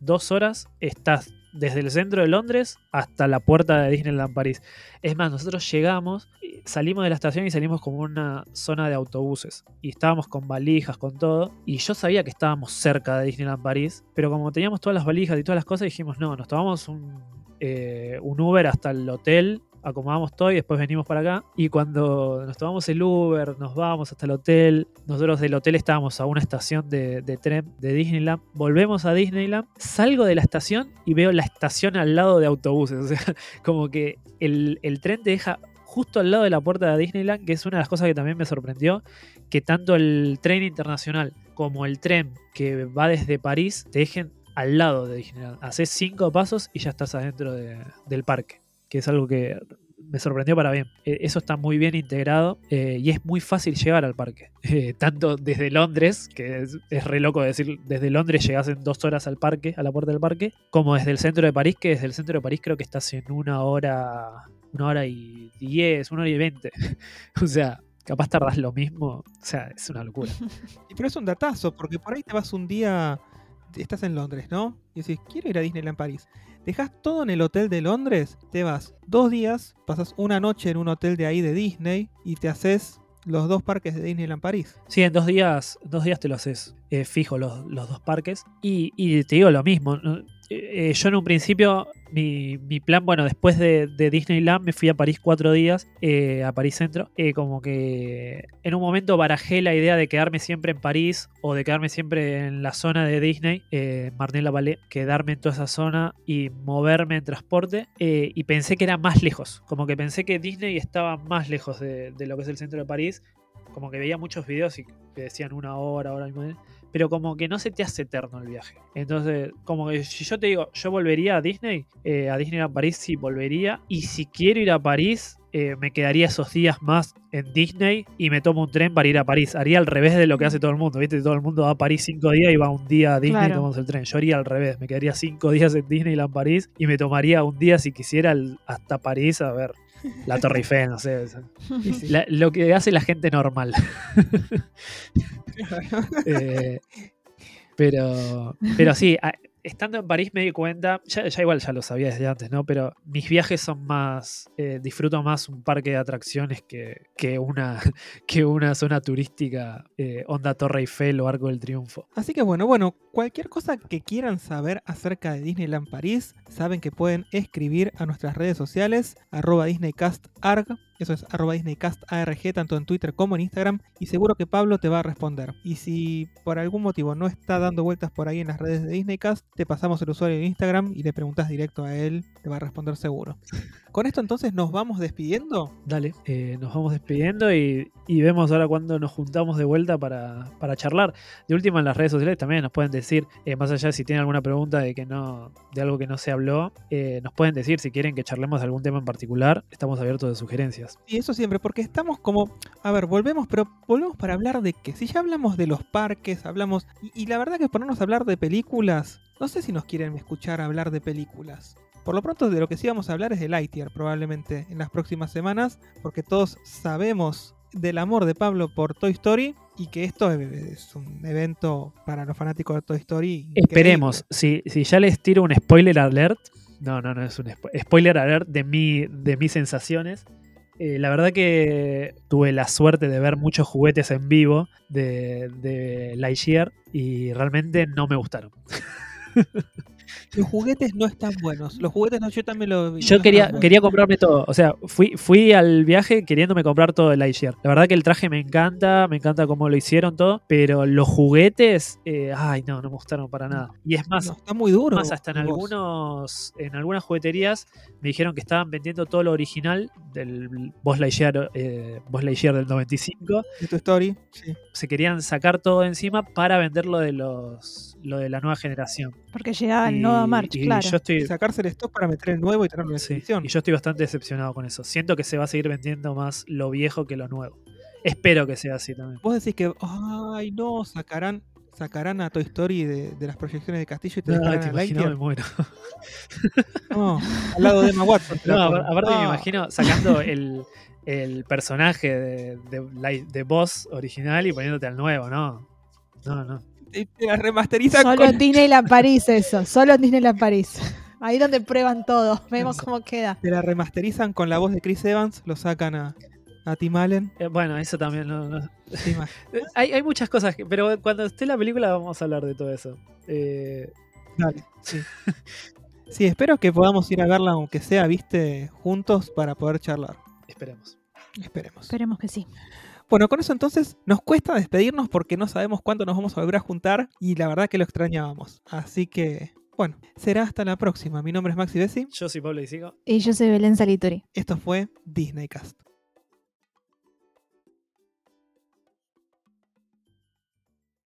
dos horas estás desde el centro de Londres hasta la puerta de Disneyland París. Es más, nosotros llegamos, salimos de la estación y salimos como una zona de autobuses. Y estábamos con valijas, con todo. Y yo sabía que estábamos cerca de Disneyland París, pero como teníamos todas las valijas y todas las cosas, dijimos, no, nos tomamos un, eh, un Uber hasta el hotel acomodamos todo y después venimos para acá. Y cuando nos tomamos el Uber, nos vamos hasta el hotel, nosotros del hotel estábamos a una estación de, tren de Disneyland, volvemos a Disneyland, salgo de la estación y veo la estación al lado de autobuses. O sea, como que el, el tren te deja justo al lado de la puerta de Disneyland, que es una de las cosas que también me sorprendió, que tanto el tren internacional como el tren que va desde París te dejen al lado de Disneyland. Haces cinco pasos y ya estás adentro de- del parque, que es algo que me sorprendió para bien. Eh, Eso está muy bien integrado eh, y es muy fácil llegar al parque. Eh, tanto desde Londres, que es, es re loco decir, desde Londres llegas en dos horas al parque, a la puerta del parque, como desde el centro de París, que desde el centro de París creo que estás en una hora, una hora y diez, una hora y veinte. o sea, capaz tardás lo mismo. O sea, es una locura. Y Pero es un datazo, porque por ahí te vas un día, estás en Londres, ¿no? Y decís, quiero ir a Disneyland París. Dejas todo en el hotel de Londres, te vas dos días, pasas una noche en un hotel de ahí de Disney y te haces los dos parques de Disneyland París. Sí, en dos días, dos días te lo haces eh, fijo los, los dos parques. Y, y te digo lo mismo. Eh, eh, yo en un principio, mi, mi plan, bueno, después de, Disneyland me fui a París cuatro días, eh, a París Centro. Eh, como que en un momento barajé la idea de quedarme siempre en París o de quedarme siempre en la zona de Disney, eh, Martin Lavallée, quedarme en toda esa zona y moverme en transporte. eh, y pensé que era más lejos. Como que pensé que Disney estaba más lejos de, de lo que es el centro de París como que veía muchos videos y que decían una hora, hora y media, pero como que no se te hace eterno el viaje. Entonces, como que si yo te digo, yo volvería a Disney, eh, a Disneyland París sí volvería, y si quiero ir a París, eh, me quedaría esos días más en Disney y me tomo un tren para ir a París. Haría al revés de lo que hace todo el mundo, ¿viste? Todo el mundo va a París cinco días y va un día a Disney y tomamos el tren. Yo haría al revés, me quedaría cinco días en Disneyland París y me tomaría un día, si quisiera, hasta París a ver la Torre Eiffel, no sé. la- lo que hace la gente normal. Eh, pero, pero sí, estando en París me di cuenta, ya, igual ya lo sabía desde antes, ¿no? Pero mis viajes son más, eh, disfruto más un parque de atracciones que, que, una, que una zona turística, eh, onda Torre Eiffel o Arco del Triunfo. Así que bueno, bueno, cualquier cosa que quieran saber acerca de Disneyland París, saben que pueden escribir a nuestras redes sociales, arroba DisneyCastArg, eso es arroba DisneyCastARG, tanto en Twitter como en Instagram, y seguro que Pablo te va a responder. Y si por algún motivo no está dando vueltas por ahí en las redes de Disneycast, te pasamos el usuario de Instagram y le preguntas directo a él, te va a responder seguro. Con esto entonces nos vamos despidiendo. Dale, eh, nos vamos despidiendo y, y vemos ahora cuando nos juntamos de vuelta para, para charlar. De última en las redes sociales también nos pueden decir, eh, más allá si tienen alguna pregunta de que no, de algo que no se habló, eh, nos pueden decir si quieren que charlemos de algún tema en particular. Estamos abiertos de sugerencias. Y eso siempre, porque estamos como, a ver, volvemos, pero volvemos para hablar de que si ya hablamos de los parques, hablamos, y, y la verdad que ponernos a hablar de películas, no sé si nos quieren escuchar hablar de películas. Por lo pronto de lo que sí vamos a hablar es de Lightyear probablemente en las próximas semanas, porque todos sabemos del amor de Pablo por Toy Story y que esto es un evento para los fanáticos de Toy Story. Esperemos, si, si ya les tiro un spoiler alert, no, no, no es un spo- spoiler alert de, mi, de mis sensaciones. Eh, la verdad que tuve la suerte de ver muchos juguetes en vivo de, de Lightyear y realmente no me gustaron. Los juguetes no están buenos. Los juguetes no, yo también lo vi. Yo no quería, quería comprarme todo. O sea, fui, fui al viaje queriéndome comprar todo de Lightyear. La verdad que el traje me encanta, me encanta cómo lo hicieron todo, pero los juguetes, eh, ay, no, no me gustaron para nada. Y es más, No, está muy duro. más hasta en algunos en algunas jugueterías me dijeron que estaban vendiendo todo lo original del Boss Lightyear, eh, Buzz Lightyear del 95 de tu story. Sí. se querían sacar todo de encima para venderlo de los lo de la nueva generación Porque llegaba el March, y claro. yo estoy Sacarse el stock para meter el nuevo y tenerlo en sí, exhibición. y yo estoy bastante decepcionado con eso siento que se va a seguir vendiendo más lo viejo que lo nuevo espero que sea así también Vos decís que, ay, no, sacarán sacarán a Toy Story de, de las proyecciones de Castillo y te no, dejarán te a imagino, me muero. No, al lado de Emma Watson. No, aparte me Ah, imagino sacando el, el personaje de, de, de Boss original y poniéndote al nuevo, ¿no? No, no. Y Te la remasterizan Solo con- Disneyland París eso, solo en Disneyland París. Ahí donde prueban todo, vemos cómo queda. te la remasterizan con la voz de Chris Evans, lo sacan a, a Tim Allen. Eh, bueno, eso también no, Eh, Hay, hay muchas cosas, que- pero cuando esté la película vamos a hablar de todo eso. Eh, Dale, sí. Sí, espero que podamos ir a verla, aunque sea, viste, juntos para poder charlar. Esperemos. Esperemos. Esperemos que sí. Bueno, con eso entonces nos cuesta despedirnos porque no sabemos cuándo nos vamos a volver a juntar y la verdad que lo extrañábamos. Así que, bueno, será hasta la próxima. Mi nombre es Maxi Bessi. Yo soy Pablo y sigo. Y yo soy Belén Salitori. Esto fue Disneycast.